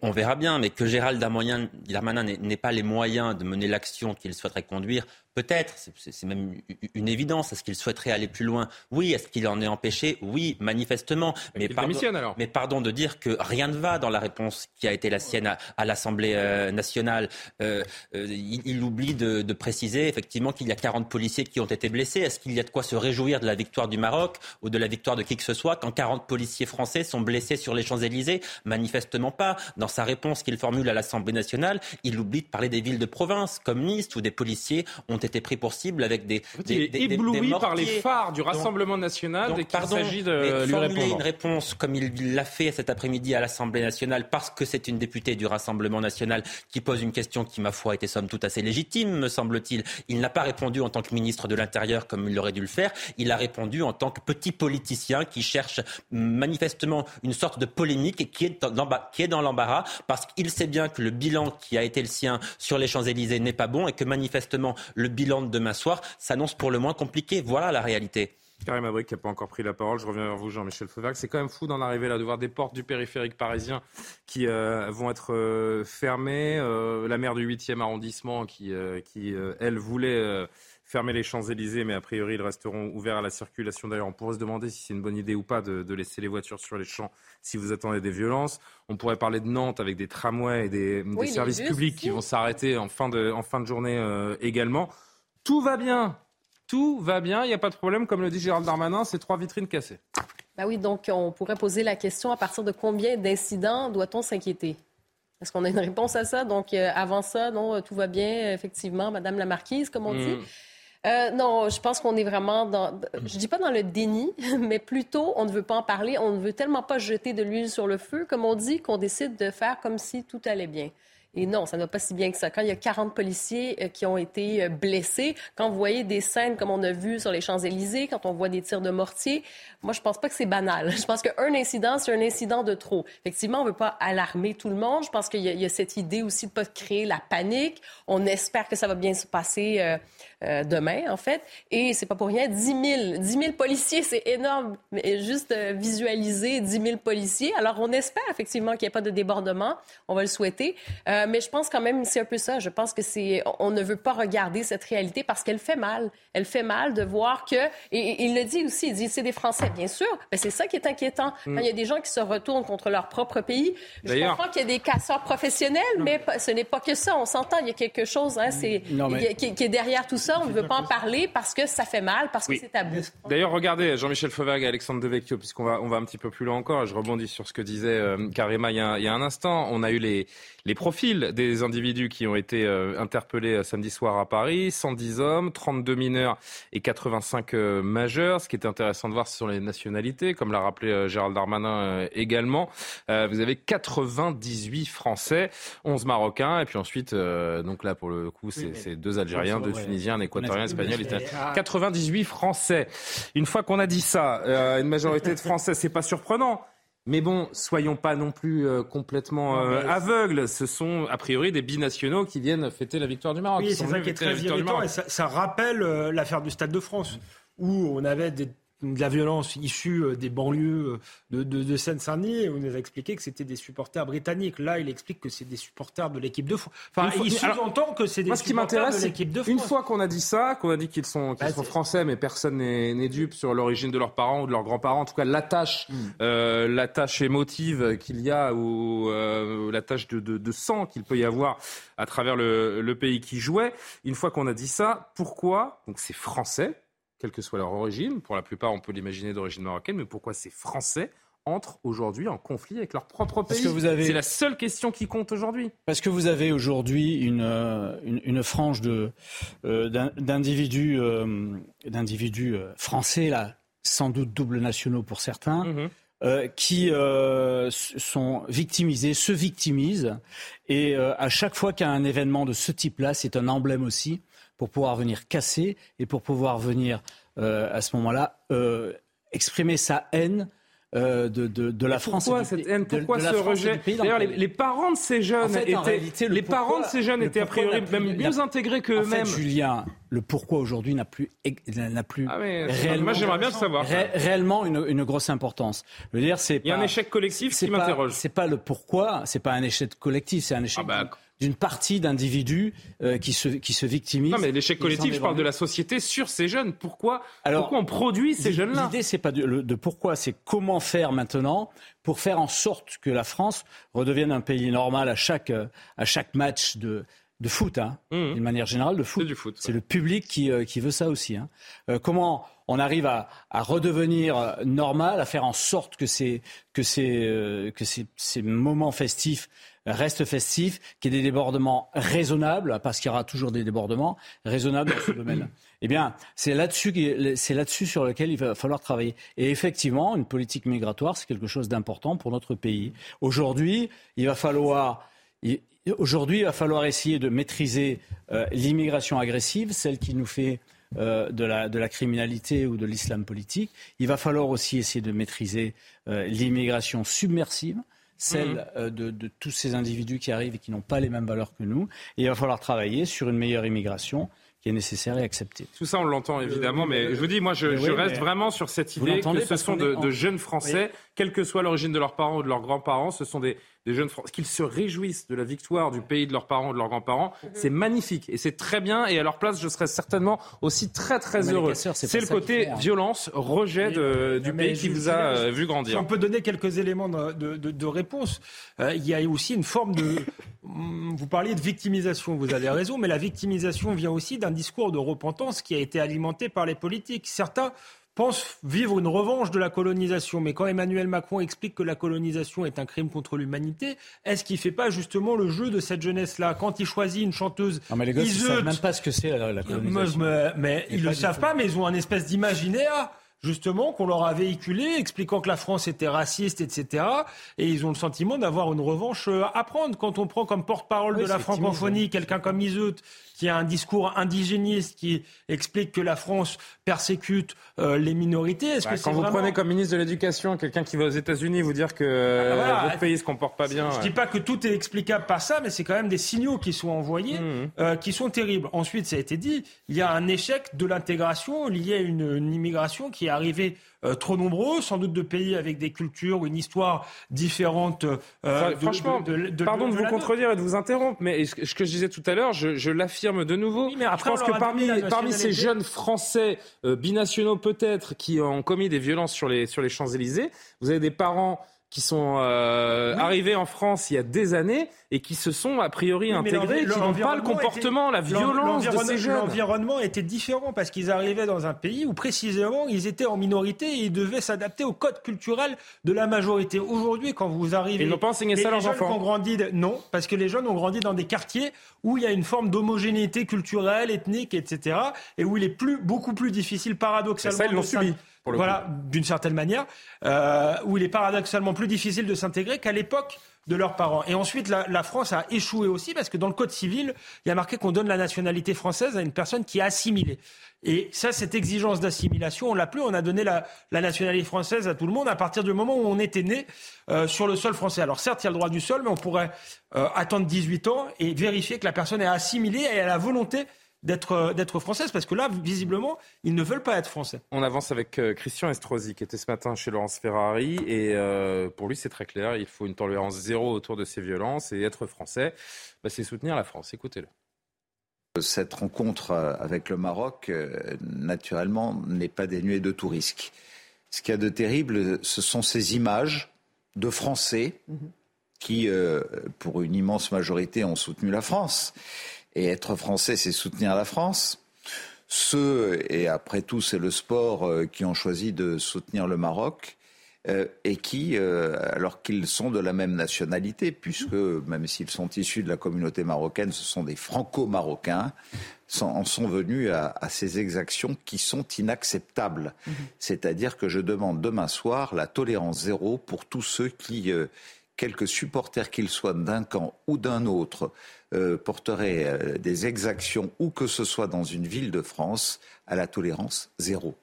on, verra bien, mais que Gérald Darmanin n'ait pas les moyens de mener l'action qu'il souhaiterait conduire, peut-être, c'est même une évidence. Est-ce qu'il souhaiterait aller plus loin? Oui. Est-ce qu'il en est empêché? Oui, manifestement. Mais pardon, alors. mais pardon de dire que rien ne va dans la réponse qui a été la sienne à, l'Assemblée euh, nationale. Euh, euh, il, oublie de, de préciser effectivement qu'il y a 40 policiers qui ont été blessés. Est-ce qu'il y a de quoi se réjouir de la victoire du Maroc ou de la victoire de qui que ce soit quand 40 policiers français sont blessés sur les Champs-Élysées? Manifestement pas. Dans sa réponse qu'il formule à l'Assemblée nationale, il oublie de parler des villes de province comme Nice où des policiers ont été pris pour cible avec des, des, des, ébloui par les phares du Rassemblement national donc, qu'il s'agit de lui formuler une réponse comme il l'a fait cet après-midi à l'Assemblée nationale parce que c'est une députée du Rassemblement national qui pose une question qui, ma foi, était somme toute assez légitime, me semble-t-il. Il, n'a pas répondu en tant que ministre de l'Intérieur comme il aurait dû le faire. Il a répondu en tant que petit politicien qui cherche manifestement une sorte de polémique et qui est dans l'embarras parce qu'il sait bien que le bilan qui a été le sien sur les Champs-Élysées n'est pas bon et que manifestement le bilan de demain soir s'annonce pour le moins compliqué. Voilà la réalité. Karim Abric qui n'a pas encore pris la parole. Je reviens vers vous, Jean-Michel Fauvergue. C'est quand même fou d'en arriver là, de voir des portes du périphérique parisien qui euh, vont être euh, fermées. Euh, la maire du 8e arrondissement qui, qui elle, voulait fermer les Champs-Élysées, mais a priori, ils resteront ouverts à la circulation. D'ailleurs, on pourrait se demander si c'est une bonne idée ou pas de, laisser les voitures sur les champs si vous attendez des violences. On pourrait parler de Nantes avec des tramways et des, services publics qui vont s'arrêter en, fin de, en fin de journée également. Tout va bien. Tout va bien, il n'y a pas de problème. Comme le dit Gérald Darmanin, c'est trois vitrines cassées. Ben oui, donc on pourrait poser la question à partir de combien d'incidents doit-on s'inquiéter? Est-ce qu'on a une réponse à ça? Donc, euh, avant ça, non, tout va bien, effectivement, Madame la Marquise, comme on dit. Euh, non, je pense qu'on est vraiment dans, je dis pas dans le déni, <laughs> mais plutôt on ne veut pas en parler, on ne veut tellement pas jeter de l'huile sur le feu, comme on dit, qu'on décide de faire comme si tout allait bien. Et non, ça ne va pas si bien que ça. Quand il y a 40 policiers euh, qui ont été euh, blessés, quand vous voyez des scènes comme on a vu sur les Champs-Élysées, quand on voit des tirs de mortier, moi, je pense pas que c'est banal. <laughs> Je pense qu'un incident, c'est un incident de trop. Effectivement, on veut pas alarmer tout le monde. Je pense qu'il y, a cette idée aussi de pas créer la panique. On espère que ça va bien se passer euh, euh, demain, en fait. Et c'est pas pour rien, 10 000, 10 000 policiers, c'est énorme. Mais juste euh, visualiser 10 000 policiers. Alors, on espère effectivement qu'il n'y ait pas de débordement. On va le souhaiter. Euh, mais je pense quand même, c'est un peu ça. Je pense que c'est, on ne veut pas regarder cette réalité parce qu'elle fait mal. Elle fait mal de voir que, et, il le dit aussi, il dit, c'est des Français, bien sûr. Mais c'est ça qui est inquiétant. Quand il y a des gens qui se retournent contre leur propre pays, je comprends qu'il y a des casseurs professionnels, mais ce n'est pas que ça. On s'entend, il y a quelque chose, hein, c'est, qui, qui est derrière tout ça on ne veut pas en parler parce que ça fait mal, parce que c'est tabou. D'ailleurs, regardez, Jean-Michel Fauvergue et Alexandre Devecchio, puisqu'on va, on va un petit peu plus loin encore, je rebondis sur ce que disait euh, Karima il y, a, il y, a, un instant. On a eu les, les profils des individus qui ont été euh, interpellés euh, samedi soir à Paris. 110 hommes, 32 mineurs et 85 majeurs. Ce qui est intéressant de voir, ce sont les nationalités, comme l'a rappelé Gérald Darmanin également. vous avez 98 Français, 11 Marocains, et puis ensuite, donc là, pour le coup, c'est deux Algériens, deux Tunisiens, un Équatorien, Espagnol, 98 Français. Une fois qu'on a dit ça, euh, une majorité de Français, c'est pas surprenant. Mais bon, soyons pas non plus euh, complètement euh, aveugles. Ce sont a priori des binationaux qui viennent fêter la victoire du Maroc. Oui, c'est ça qui est très irritant. Et ça, ça rappelle l'affaire du Stade de France, où on avait des de la violence issue euh, des banlieues euh, de, de, Seine-Saint-Denis. On nous a expliqué que c'était des supporters britanniques. Là, il explique que c'est des supporters de l'équipe de France. Enfin, il sous-entend que c'est des moi, ce supporters de l'équipe de France. Une fois qu'on a dit ça, qu'on a dit qu'ils sont, qu'ils bah, sont français, mais personne n'est dupe sur l'origine de leurs parents ou de leurs grands-parents, en tout cas l'attache, mm. euh, l'attache émotive qu'il y a ou euh, l'attache de, de, de, sang qu'il peut y avoir à travers le, le pays qui jouait. Une fois qu'on a dit ça, pourquoi Donc c'est français quelle que soit leur origine. Pour la plupart, on peut l'imaginer d'origine marocaine, mais pourquoi ces Français entrent aujourd'hui en conflit avec leur propre pays C'est la seule question qui compte aujourd'hui. Parce que vous avez aujourd'hui une, euh, une, frange de, euh, d'individus, euh, d'individus français, là, sans doute double nationaux pour certains, mhm. qui sont victimisés, se victimisent. Et à chaque fois qu'il y a un événement de ce type-là, c'est un emblème aussi pour pouvoir venir casser et pour pouvoir venir, euh, à ce moment-là, euh, exprimer sa haine euh, de, de, de, la France. Pourquoi cette haine? Pourquoi ce rejet? D'ailleurs, les, parents de ces jeunes étaient, les parents de ces jeunes étaient a priori même mieux intégrés qu'eux-mêmes. Julien, le pourquoi aujourd'hui n'a plus, n'a plus ah réellement, moi j'aimerais bien le savoir. réellement une, une, grosse importance. Je veux dire, c'est il y a un échec collectif qui m'interroge. C'est pas le pourquoi, c'est pas un échec collectif, c'est un échec. Ah bah, d'une partie d'individus euh, qui, se, qui se victimisent. Non, mais l'échec collectif, je parle de la société sur ces jeunes. Pourquoi, Alors, pourquoi on produit ces jeunes-là? L'idée, c'est pas de, de pourquoi, c'est comment faire maintenant pour faire en sorte que la France redevienne un pays normal à chaque, à chaque match de, de foot, hein, mmh. d'une manière générale, de foot. foot c'est le public qui, euh, qui, veut ça aussi. Hein. Euh, comment on arrive à, à, redevenir normal, à faire en sorte que ces, que ces, que ces, ces moments festifs reste festif, qu'il y ait des débordements raisonnables, parce qu'il y aura toujours des débordements raisonnables dans ce <coughs> domaine. Eh bien, c'est là-dessus, c'est là-dessus sur lequel il va falloir travailler. Et effectivement, une politique migratoire, c'est quelque chose d'important pour notre pays. Aujourd'hui, il va falloir Aujourd'hui, il va falloir essayer de maîtriser euh, l'immigration agressive, celle qui nous fait euh, de, la, de, la, criminalité ou de l'islam politique. Il va falloir aussi essayer de maîtriser euh, l'immigration submersive, celle mhm. euh, de, tous ces individus qui arrivent et qui n'ont pas les mêmes valeurs que nous. Et il va falloir travailler sur une meilleure immigration qui est nécessaire et acceptée. Tout ça, on l'entend évidemment, mais je vous dis, moi, je, reste vraiment sur cette idée que ce sont de, jeunes Français, quelle que soit l'origine de leurs parents ou de leurs grands-parents, ce sont des, des jeunes Français, qu'ils se réjouissent de la victoire du pays de leurs parents de leurs grands-parents, c'est magnifique et c'est très bien. Et à leur place, je serais certainement aussi très très heureux. C'est le côté violence, rejet du pays qui vous a euh, vu grandir. Si on peut donner quelques éléments de, réponse, euh, il y a aussi une forme de. <laughs> Vous parliez de victimisation, vous avez raison, mais la victimisation vient aussi d'un discours de repentance qui a été alimenté par les politiques. Certains pense vivre une revanche de la colonisation. Mais quand Emmanuel Macron explique que la colonisation est un crime contre l'humanité, est-ce qu'il ne fait pas justement le jeu de cette jeunesse-là Quand il choisit une chanteuse. Non, mais les gars, ils ne savent même pas ce que c'est la, colonisation. Mais, ils ne le savent pas, mais ils ont un espèce d'imaginaire justement, qu'on leur a véhiculé, expliquant que la France était raciste, etc. Et ils ont le sentiment d'avoir une revanche à prendre. Quand on prend comme porte-parole de la francophonie quelqu'un comme Iseut, qui a un discours indigéniste, qui explique que la France persécute euh, les minorités. Est-ce bah, que quand vous prenez comme ministre de l'Éducation quelqu'un qui va aux États-Unis vous dire que ah, bah votre pays se comporte pas bien. Je ne dis pas que tout est explicable par ça, mais c'est quand même des signaux qui sont envoyés, mmh. euh, qui sont terribles. Ensuite, ça a été dit, il y a un échec de l'intégration lié à une, une immigration qui est arrivée euh, trop nombreux, sans doute de pays avec des cultures une histoire différente. Euh, franchement, pardon de, vous contredire et de vous interrompre, mais ce que je disais tout à l'heure, je, l'affirme de nouveau. mais je pense que parmi, parmi ces jeunes Français euh, binationaux peut-être qui ont commis des violences sur les, sur les Champs-Élysées, vous avez des parents qui sont euh, arrivés en France il y a des années et qui se sont a priori intégrés, qui n'ont pas le comportement, la violence de ces jeunes. L'environnement était différent parce qu'ils arrivaient dans un pays où précisément ils étaient en minorité et ils devaient s'adapter au code culturel de la majorité. Aujourd'hui, quand vous arrivez, ils n'ont pas enseigné ça à leurs enfants. Ont grandi, non, parce que les jeunes ont grandi dans des quartiers où il y a une forme d'homogénéité culturelle, ethnique, etc. et où il est plus beaucoup plus difficile paradoxalement. ça, ils l'ont subi voilà, d'une certaine manière, euh, où il est paradoxalement plus difficile de s'intégrer qu'à l'époque de leurs parents. Et ensuite, la, France a échoué aussi parce que dans le Code civil, il y a marqué qu'on donne la nationalité française à une personne qui est assimilée. Et ça, cette exigence d'assimilation, on l'a plus. On a donné la, nationalité française à tout le monde à partir du moment où on était né euh, sur le sol français. Alors certes, il y a le droit du sol, mais on pourrait euh, attendre 18 ans et vérifier que la personne est assimilée et a la volonté euh, d'être française parce que là, visiblement, ils ne veulent pas être français. On avance avec euh, Christian Estrosi qui était ce matin chez Laurence Ferrari et euh, pour lui, c'est très clair. Il faut une tolérance zéro autour de ces violences et être français, bah, c'est soutenir la France. Écoutez-le. Cette rencontre avec le Maroc, naturellement, n'est pas dénuée de tout risque. Ce qu'il y a de terrible, ce sont ces images de Français mhm. qui, pour une immense majorité, ont soutenu la France. Et être français, c'est soutenir la France. Ceux, et après tout, c'est le sport, euh, qui ont choisi de soutenir le Maroc, euh, et qui, euh, alors qu'ils sont de la même nationalité, puisque même s'ils sont issus de la communauté marocaine, ce sont des franco-marocains, en sont venus à, ces exactions qui sont inacceptables. Mhm. C'est-à-dire que je demande demain soir la tolérance zéro pour tous ceux qui, quelques supporters qu'ils soient d'un camp ou d'un autre, euh, porterait euh, des exactions où que ce soit dans une ville de France à la tolérance zéro.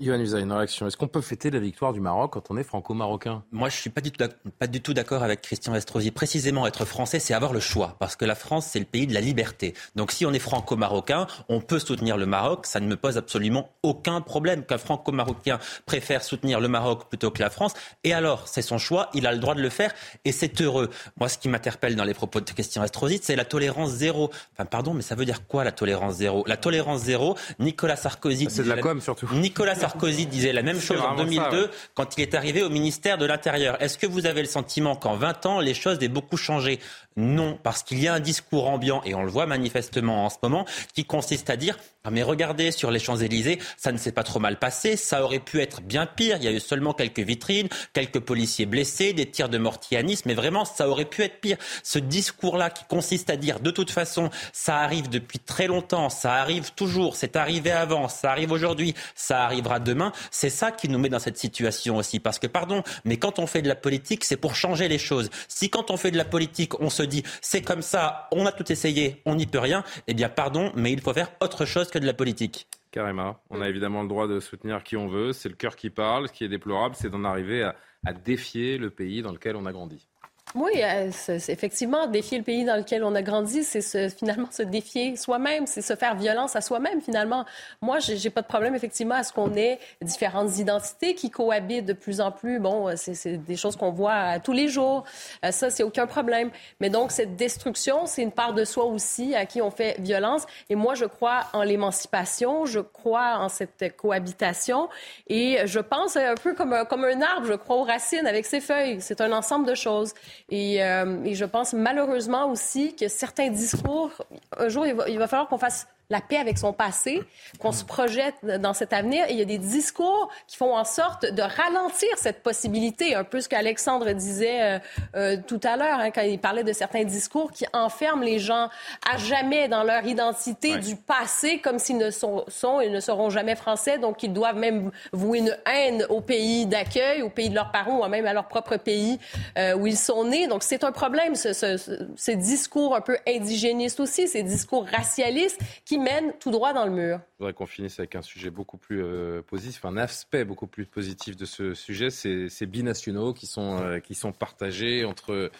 Yohann Usa, une réaction. Est-ce qu'on peut fêter la victoire du Maroc quand on est franco-marocain? Moi, je suis pas du tout, pas du tout d'accord avec Christian Estrosi. Précisément, être français, c'est avoir le choix, parce que la France, c'est le pays de la liberté. Donc, si on est franco-marocain, on peut soutenir le Maroc. Ça ne me pose absolument aucun problème qu'un franco-marocain préfère soutenir le Maroc plutôt que la France. Et alors, c'est son choix, il a le droit de le faire, et c'est heureux. Moi, ce qui m'interpelle dans les propos de Christian Estrosi, c'est la tolérance zéro. Enfin, pardon, mais ça veut dire quoi la tolérance zéro? La tolérance zéro, Nicolas Sarkozy. C'est de la com surtout. Nicolas Sarkozy disait la même chose en 2002 quand il est arrivé au ministère de l'Intérieur. Est-ce que vous avez le sentiment qu'en 20 ans, les choses aient beaucoup changé? Non, parce qu'il y a un discours ambiant, et on le voit manifestement en ce moment, qui consiste à dire ah mais regardez, sur les Champs-Élysées, ça ne s'est pas trop mal passé, ça aurait pu être bien pire, il y a eu seulement quelques vitrines, quelques policiers blessés, des tirs de mortier à Nice, mais vraiment, ça aurait pu être pire. Ce discours-là qui consiste à dire, de toute façon, ça arrive depuis très longtemps, ça arrive toujours, c'est arrivé avant, ça arrive aujourd'hui, ça arrivera demain, c'est ça qui nous met dans cette situation aussi. Parce que, pardon, mais quand on fait de la politique, c'est pour changer les choses. Si quand on fait de la politique, on se dit c'est comme ça, on a tout essayé, on n'y peut rien, eh bien pardon, mais il faut faire autre chose que de la politique. Carrément. On a évidemment le droit de soutenir qui on veut. C'est le cœur qui parle. Ce qui est déplorable, c'est d'en arriver à défier le pays dans lequel on a grandi. Oui, euh, effectivement, défier le pays dans lequel on a grandi, c'est finalement se défier soi-même, c'est se faire violence à soi-même, finalement. Moi, j'ai, pas de problème, effectivement, à ce qu'on ait différentes identités qui cohabitent de plus en plus. Bon, euh, c'est, des choses qu'on voit tous les jours. Euh, ça, c'est aucun problème. Mais donc, cette destruction, c'est une part de soi aussi à qui on fait violence. Et moi, je crois en l'émancipation, je crois en cette cohabitation. Et je pense un peu comme, comme un arbre, je crois aux racines avec ses feuilles. C'est un ensemble de choses. Euh, et, je pense malheureusement aussi que certains discours, un jour, il va, falloir qu'on fasse la paix avec son passé, qu'on se projette dans cet avenir. Et il y a des discours qui font en sorte de ralentir cette possibilité, un peu ce qu'Alexandre disait euh, euh, tout à l'heure, hein, quand il parlait de certains discours qui enferment les gens à jamais dans leur identité du passé, comme s'ils ne sont, sont et ne seront jamais français, donc ils doivent même vouer une haine au pays d'accueil, au pays de leurs parents, ou même à leur propre pays euh, où ils sont nés. Donc c'est un problème, ce, ce, ces discours un peu indigénistes aussi, ces discours racialistes qui mène tout droit dans le mur. Je voudrais qu'on finisse avec un sujet beaucoup plus euh, positif, un aspect beaucoup plus positif de ce sujet, c'est ces binationaux qui sont, euh, qui sont partagés entre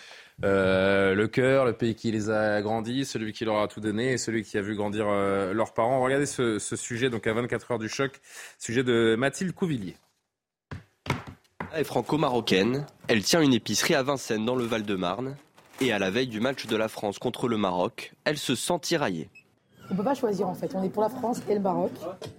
euh, le cœur, le pays qui les a grandis, celui qui leur a tout donné et celui qui a vu grandir leurs parents. Regardez ce, ce, sujet, donc à 24 heures du choc, sujet de Mathilde Couvillier. Elle est franco-marocaine, elle tient une épicerie à Vincennes dans le Val-de-Marne. Et à la veille du match de la France contre le Maroc, elle se sent tiraillée. On ne peut pas choisir en fait. On est pour la France et le Maroc.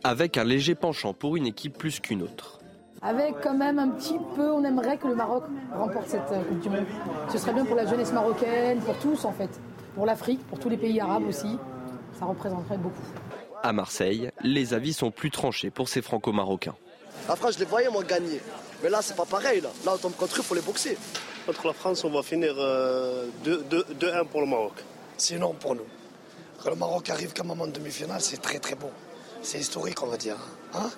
Avec un léger penchant pour une équipe plus qu'une autre. Avec quand même un petit peu, on aimerait que le Maroc remporte cette euh, Coupe du Monde. Ce serait bien pour la jeunesse marocaine, pour tous en fait. Pour l'Afrique, pour tous les pays arabes aussi. Ça représenterait beaucoup. À Marseille, les avis sont plus tranchés pour ces franco-marocains. La France, je les voyais moi gagner. Mais là, c'est pas pareil. Là, là on tombe contre eux, il faut les boxer. Contre la France, on va finir 2-1 euh, pour le Maroc. C'est énorme pour nous. Quand le Maroc arrive comme en demi-finale, c'est très très beau. C'est historique, on va dire. Hein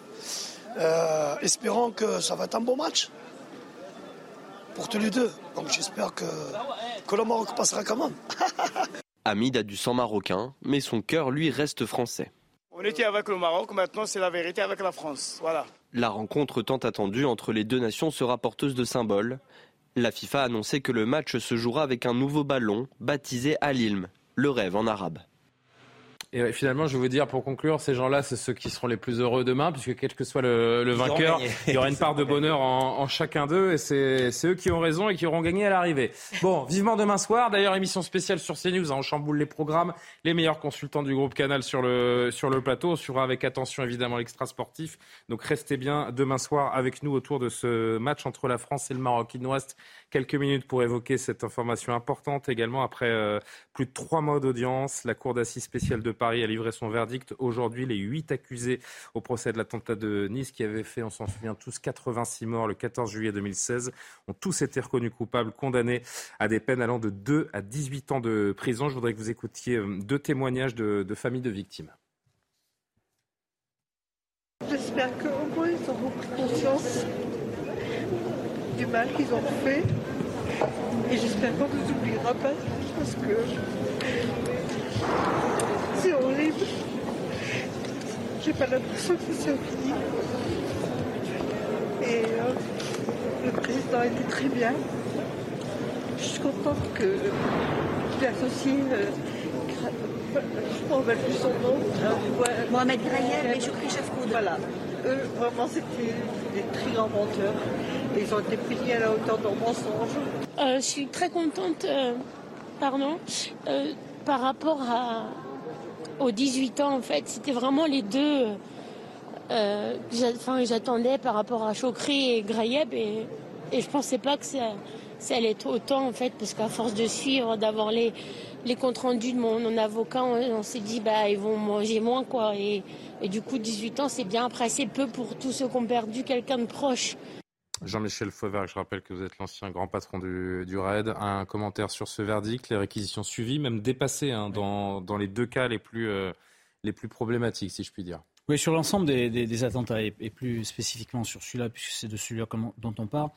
euh, espérons que ça va être un bon match pour tous les deux. Donc j'espère que, que le Maroc passera quand même. <laughs> Hamid a du sang marocain, mais son cœur, lui, reste français. On était avec le Maroc, maintenant c'est la vérité avec la France. Voilà. La rencontre tant attendue entre les deux nations sera porteuse de symboles. La FIFA a annoncé que le match se jouera avec un nouveau ballon baptisé Al-Ilm, le rêve en arabe. Et finalement, je vais vous dire pour conclure, ces gens-là, c'est ceux qui seront les plus heureux demain, puisque quel que soit le, vainqueur, il y aura <laughs> une part de bonheur en, chacun d'eux, et c'est eux qui ont raison et qui auront gagné à l'arrivée. Bon, vivement demain soir. D'ailleurs, émission spéciale sur CNews, hein, on chamboule les programmes, les meilleurs consultants du groupe Canal sur le sur le plateau. On suivra avec attention évidemment l'extra sportif. Donc restez bien demain soir avec nous autour de ce match entre la France et le Maroc. Il nous reste quelques minutes pour évoquer cette information importante également. Après euh, plus de trois mois d'audience, la Cour d'assises spéciale de Paris a livré son verdict. Aujourd'hui, les huit accusés au procès de l'attentat de Nice qui avait fait, on s'en souvient tous, 86 morts le 14 juillet 2016 ont tous été reconnus coupables, condamnés à des peines allant de 2 à 18 ans de prison. Je voudrais que vous écoutiez euh, deux témoignages de, familles de victimes. J'espère qu'au moins ils auront pris conscience du mal qu'ils ont fait. Et j'espère qu'on ne nous oubliera pas parce que c'est horrible. J'ai pas l'impression que c'est fini. Et euh, le président était très bien. Je suis contente qu'il ait associé. Euh, je ne rappelle plus son nom. Mohamed Grayel et Choukri Chefkoud. Voilà. Eux, vraiment, c'était des très grands menteurs ils ont été punis à la hauteur de leur mensonge. Euh, je suis très contente, euh, pardon, euh, par rapport à, aux 18 ans en fait. C'était vraiment les deux. Enfin, j'attendais par rapport à Chokri et Grayeb et, et je pensais pas que ça, allait être autant en fait parce qu'à force de suivre, d'avoir les, comptes rendus de mon, avocat, on, s'est dit bah ils vont manger moins quoi et, et du coup 18 ans c'est bien après c'est peu pour tous ceux qui ont perdu quelqu'un de proche. Jean-Michel Fauvert, je rappelle que vous êtes l'ancien grand patron du, du, RAID. Un commentaire sur ce verdict, les réquisitions suivies, même dépassées hein, dans, dans, les deux cas les plus, euh, les plus problématiques, si je puis dire. Oui, sur l'ensemble des, des, des, attentats et, et, plus spécifiquement sur celui-là, puisque c'est de celui-là dont on parle,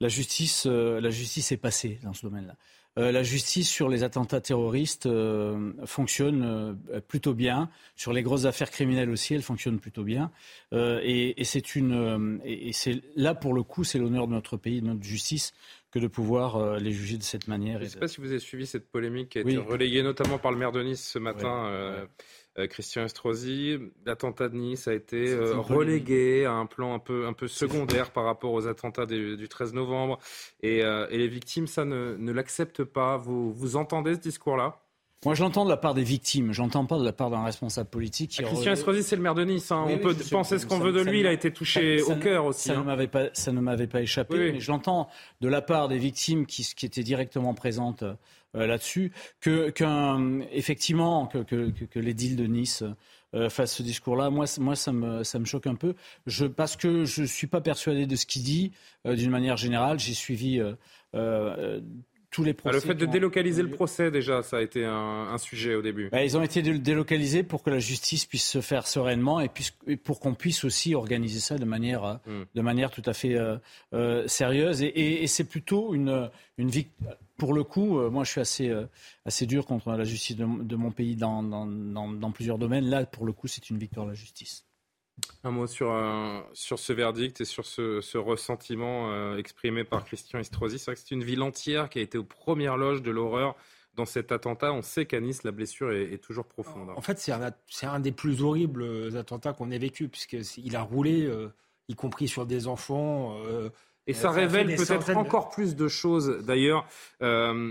la justice, euh, la justice est passée dans ce domaine-là. Euh, la justice sur les attentats terroristes euh, fonctionne plutôt bien. Sur les grosses affaires criminelles aussi, elle fonctionne plutôt bien. et, et c'est une, et, c'est là pour le coup, c'est l'honneur de notre pays, de notre justice, que de pouvoir les juger de cette manière. Je ne sais pas si vous avez suivi cette polémique qui a été relayée notamment par le maire de Nice ce matin. Euh, Christian Estrosi. L'attentat de Nice a été euh, relégué à un plan un peu, un peu secondaire par rapport aux attentats du, 13 novembre. Euh, et, les victimes, ça ne, ne l'acceptent pas. Vous, vous entendez ce discours-là? Moi, je l'entends de la part des victimes. J'entends pas de la part d'un responsable politique. Ah, Christian Estrosi, c'est le maire de Nice. Hein. On peut penser ce qu'on veut de lui. Il a été touché au cœur aussi. Ça ne hein. m'avait pas, ça ne m'avait pas échappé. Mais je l'entends de la part des victimes qui, qui étaient directement présentes là-dessus. Que, qu'un, effectivement, que, que, que, l'édile de Nice fasse ce discours-là, moi, moi ça, me, ça me choque un peu. Je, parce que je ne suis pas persuadé de ce qu'il dit d'une manière générale. J'ai suivi les bah, le fait de délocaliser le procès, déjà, ça a été un, sujet au début. Bah, ils ont été délocalisés pour que la justice puisse se faire sereinement et, pour qu'on puisse aussi organiser ça de manière, euh, hmm. de manière tout à fait euh, euh, sérieuse. Et, c'est plutôt une, une victoire. Pour le coup, moi, je suis assez, assez dur contre la justice de, mon pays dans, dans plusieurs domaines. Là, pour le coup, c'est une victoire de la justice. Un mot sur, sur ce verdict et sur ce, ressentiment euh, exprimé par Christian Estrosi. C'est vrai que c'est une ville entière qui a été aux premières loges de l'horreur dans cet attentat. On sait qu'à Nice, la blessure est, toujours profonde. En fait, c'est un, des plus horribles attentats qu'on ait vécu, puisqu'il a roulé, euh, y compris sur des enfants. Euh, et ça, révèle peut-être encore plus de choses, d'ailleurs,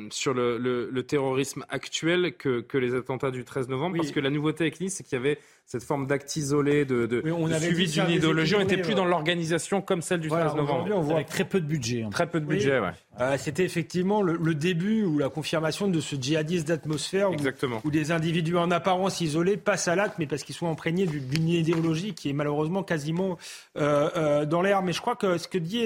sur le, terrorisme actuel que, que, les attentats du 13 novembre, parce que la nouveauté avec Nice, c'est qu'il y avait cette forme d'acte isolé, de, de, suivi d'une idéologie. On n'était plus dans l'organisation comme celle du 13 novembre. On voit avec très peu de budget. Hein. Très peu de budget, oui. Euh, C'était effectivement le, début ou la confirmation de ce djihadisme d'atmosphère où, où, des individus en apparence isolés passent à l'acte, mais parce qu'ils sont imprégnés d'une idéologie qui est malheureusement quasiment euh, euh, dans l'air. Mais je crois que ce que dit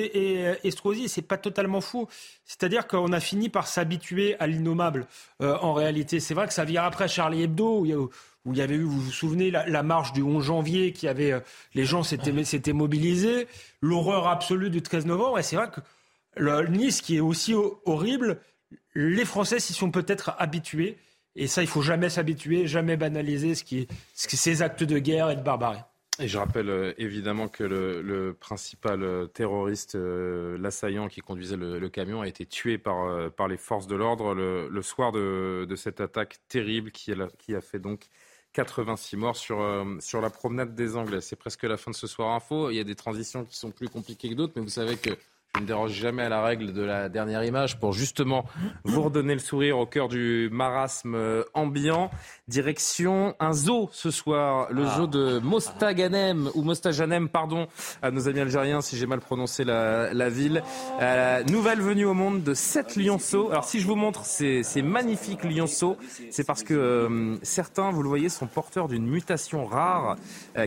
Estrosi, c'est pas totalement faux. C'est-à-dire qu'on a fini par s'habituer à l'innommable. Euh, en réalité, c'est vrai que ça vient après Charlie Hebdo, où il y a où il y avait eu, vous vous souvenez, la, marche du 11 janvier, qui avait, euh, les gens s'étaient mobilisés, l'horreur absolue du 13 novembre, et c'est vrai que le Nice, qui est aussi horrible, les Français s'y sont peut-être habitués, et ça, il faut jamais s'habituer, jamais banaliser ce qui est, ces actes de guerre et de barbarie. Et je rappelle euh, évidemment que le, principal euh, terroriste, l'assaillant qui conduisait le, camion, a été tué par, les forces de l'ordre le, soir de, cette attaque terrible qui a fait donc 86 morts euh, sur la promenade des Anglais. C'est presque la fin de ce soir info. Il y a des transitions qui sont plus compliquées que d'autres, mais vous savez que je ne déroge jamais à la règle de la dernière image pour justement vous redonner le sourire au cœur du marasme euh, ambiant. Direction un zoo ce soir, le ah. zoo de Mostaganem, ou Mostajanem, pardon, à nos amis algériens si j'ai mal prononcé la, la ville. Euh, nouvelle venue au monde de sept lionceaux. Alors si je vous montre ces, ces magnifiques lionceaux, c'est parce que euh, certains, vous le voyez, sont porteurs d'une mutation rare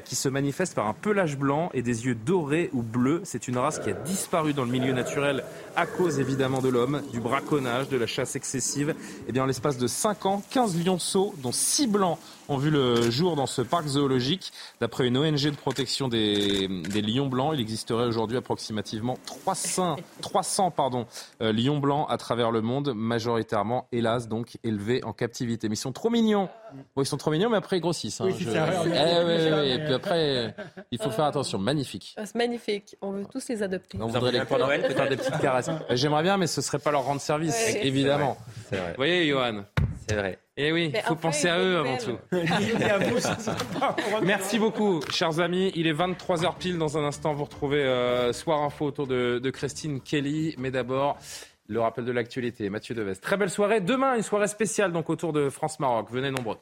qui se manifeste par un pelage blanc et des yeux dorés ou bleus. C'est une race qui a disparu dans le milieu naturel à cause évidemment de l'homme, du braconnage, de la chasse excessive. Et eh bien, en l'espace de 5 ans, 15 lionceaux, dont 6 blancs, ont vu le jour dans ce parc zoologique. D'après une ONG de protection des, lions blancs, il existerait aujourd'hui approximativement 300, 300 pardon, euh, lions blancs à travers le monde, majoritairement, hélas, donc élevés en captivité. Mais ils sont trop mignons. Bon, ils sont trop mignons, mais après ils grossissent. Hein, oui, eh, Et puis après, il faut faire attention. Magnifique. Ah, c'est magnifique. On veut tous les adopter. On voudrait les pour Noël, peut-être des petites caresses. J'aimerais bien, mais ce serait pas leur rendre service, évidemment. Vous voyez, Johan? C'est vrai. Eh oui, il faut penser à eux avant tout. <laughs> Merci beaucoup, chers amis. Il est 23h pile. Dans un instant, vous retrouvez euh, Soir Info autour de, de Christine Kelly. Mais d'abord, le rappel de l'actualité. Mathieu Deves. Très belle soirée. Demain, une soirée spéciale donc autour de France-Maroc. Venez nombreux.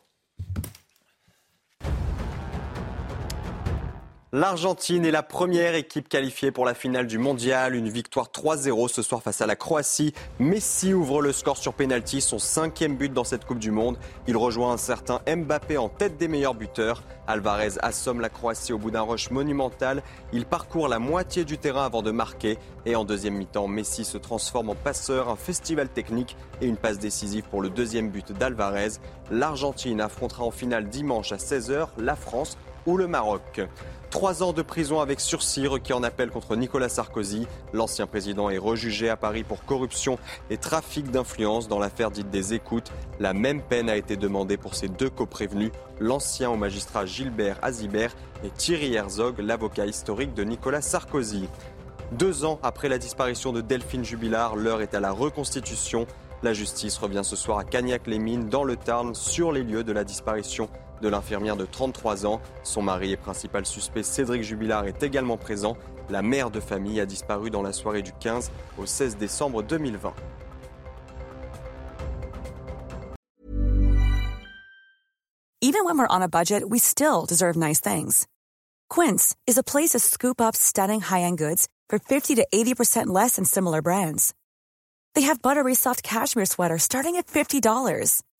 L'Argentine est la première équipe qualifiée pour la finale du mondial. Une victoire 3-0 ce soir face à la Croatie. Messi ouvre le score sur pénalty, son cinquième but dans cette Coupe du Monde. Il rejoint un certain Mbappé en tête des meilleurs buteurs. Alvarez assomme la Croatie au bout d'un rush monumental. Il parcourt la moitié du terrain avant de marquer. Et en deuxième mi-temps, Messi se transforme en passeur, un festival technique et une passe décisive pour le deuxième but d'Alvarez. L'Argentine affrontera en finale dimanche à 16h la France ou le Maroc. Trois ans de prison avec sursis requis en appel contre Nicolas Sarkozy. L'ancien président est rejugé à Paris pour corruption et trafic d'influence dans l'affaire dite des écoutes. La même peine a été demandée pour ces deux coprévenus, l'ancien au magistrat Gilbert Azibert et Thierry Herzog, l'avocat historique de Nicolas Sarkozy. Deux ans après la disparition de Delphine Jubilard, l'heure est à la reconstitution. La justice revient ce soir à Cagnac-les-Mines, dans le Tarn, sur les lieux de la disparition de l'infirmière de 33 ans. Son mari et principal suspect Cédric Jubilard est également présent. La mère de famille a disparu dans la soirée du 15 au 16 décembre 2020. Even when we're on a budget, we still deserve nice things. Quince is a place to scoop up stunning high-end goods for 50 to 80% less than similar brands. They have buttery soft cashmere sweaters starting at $50,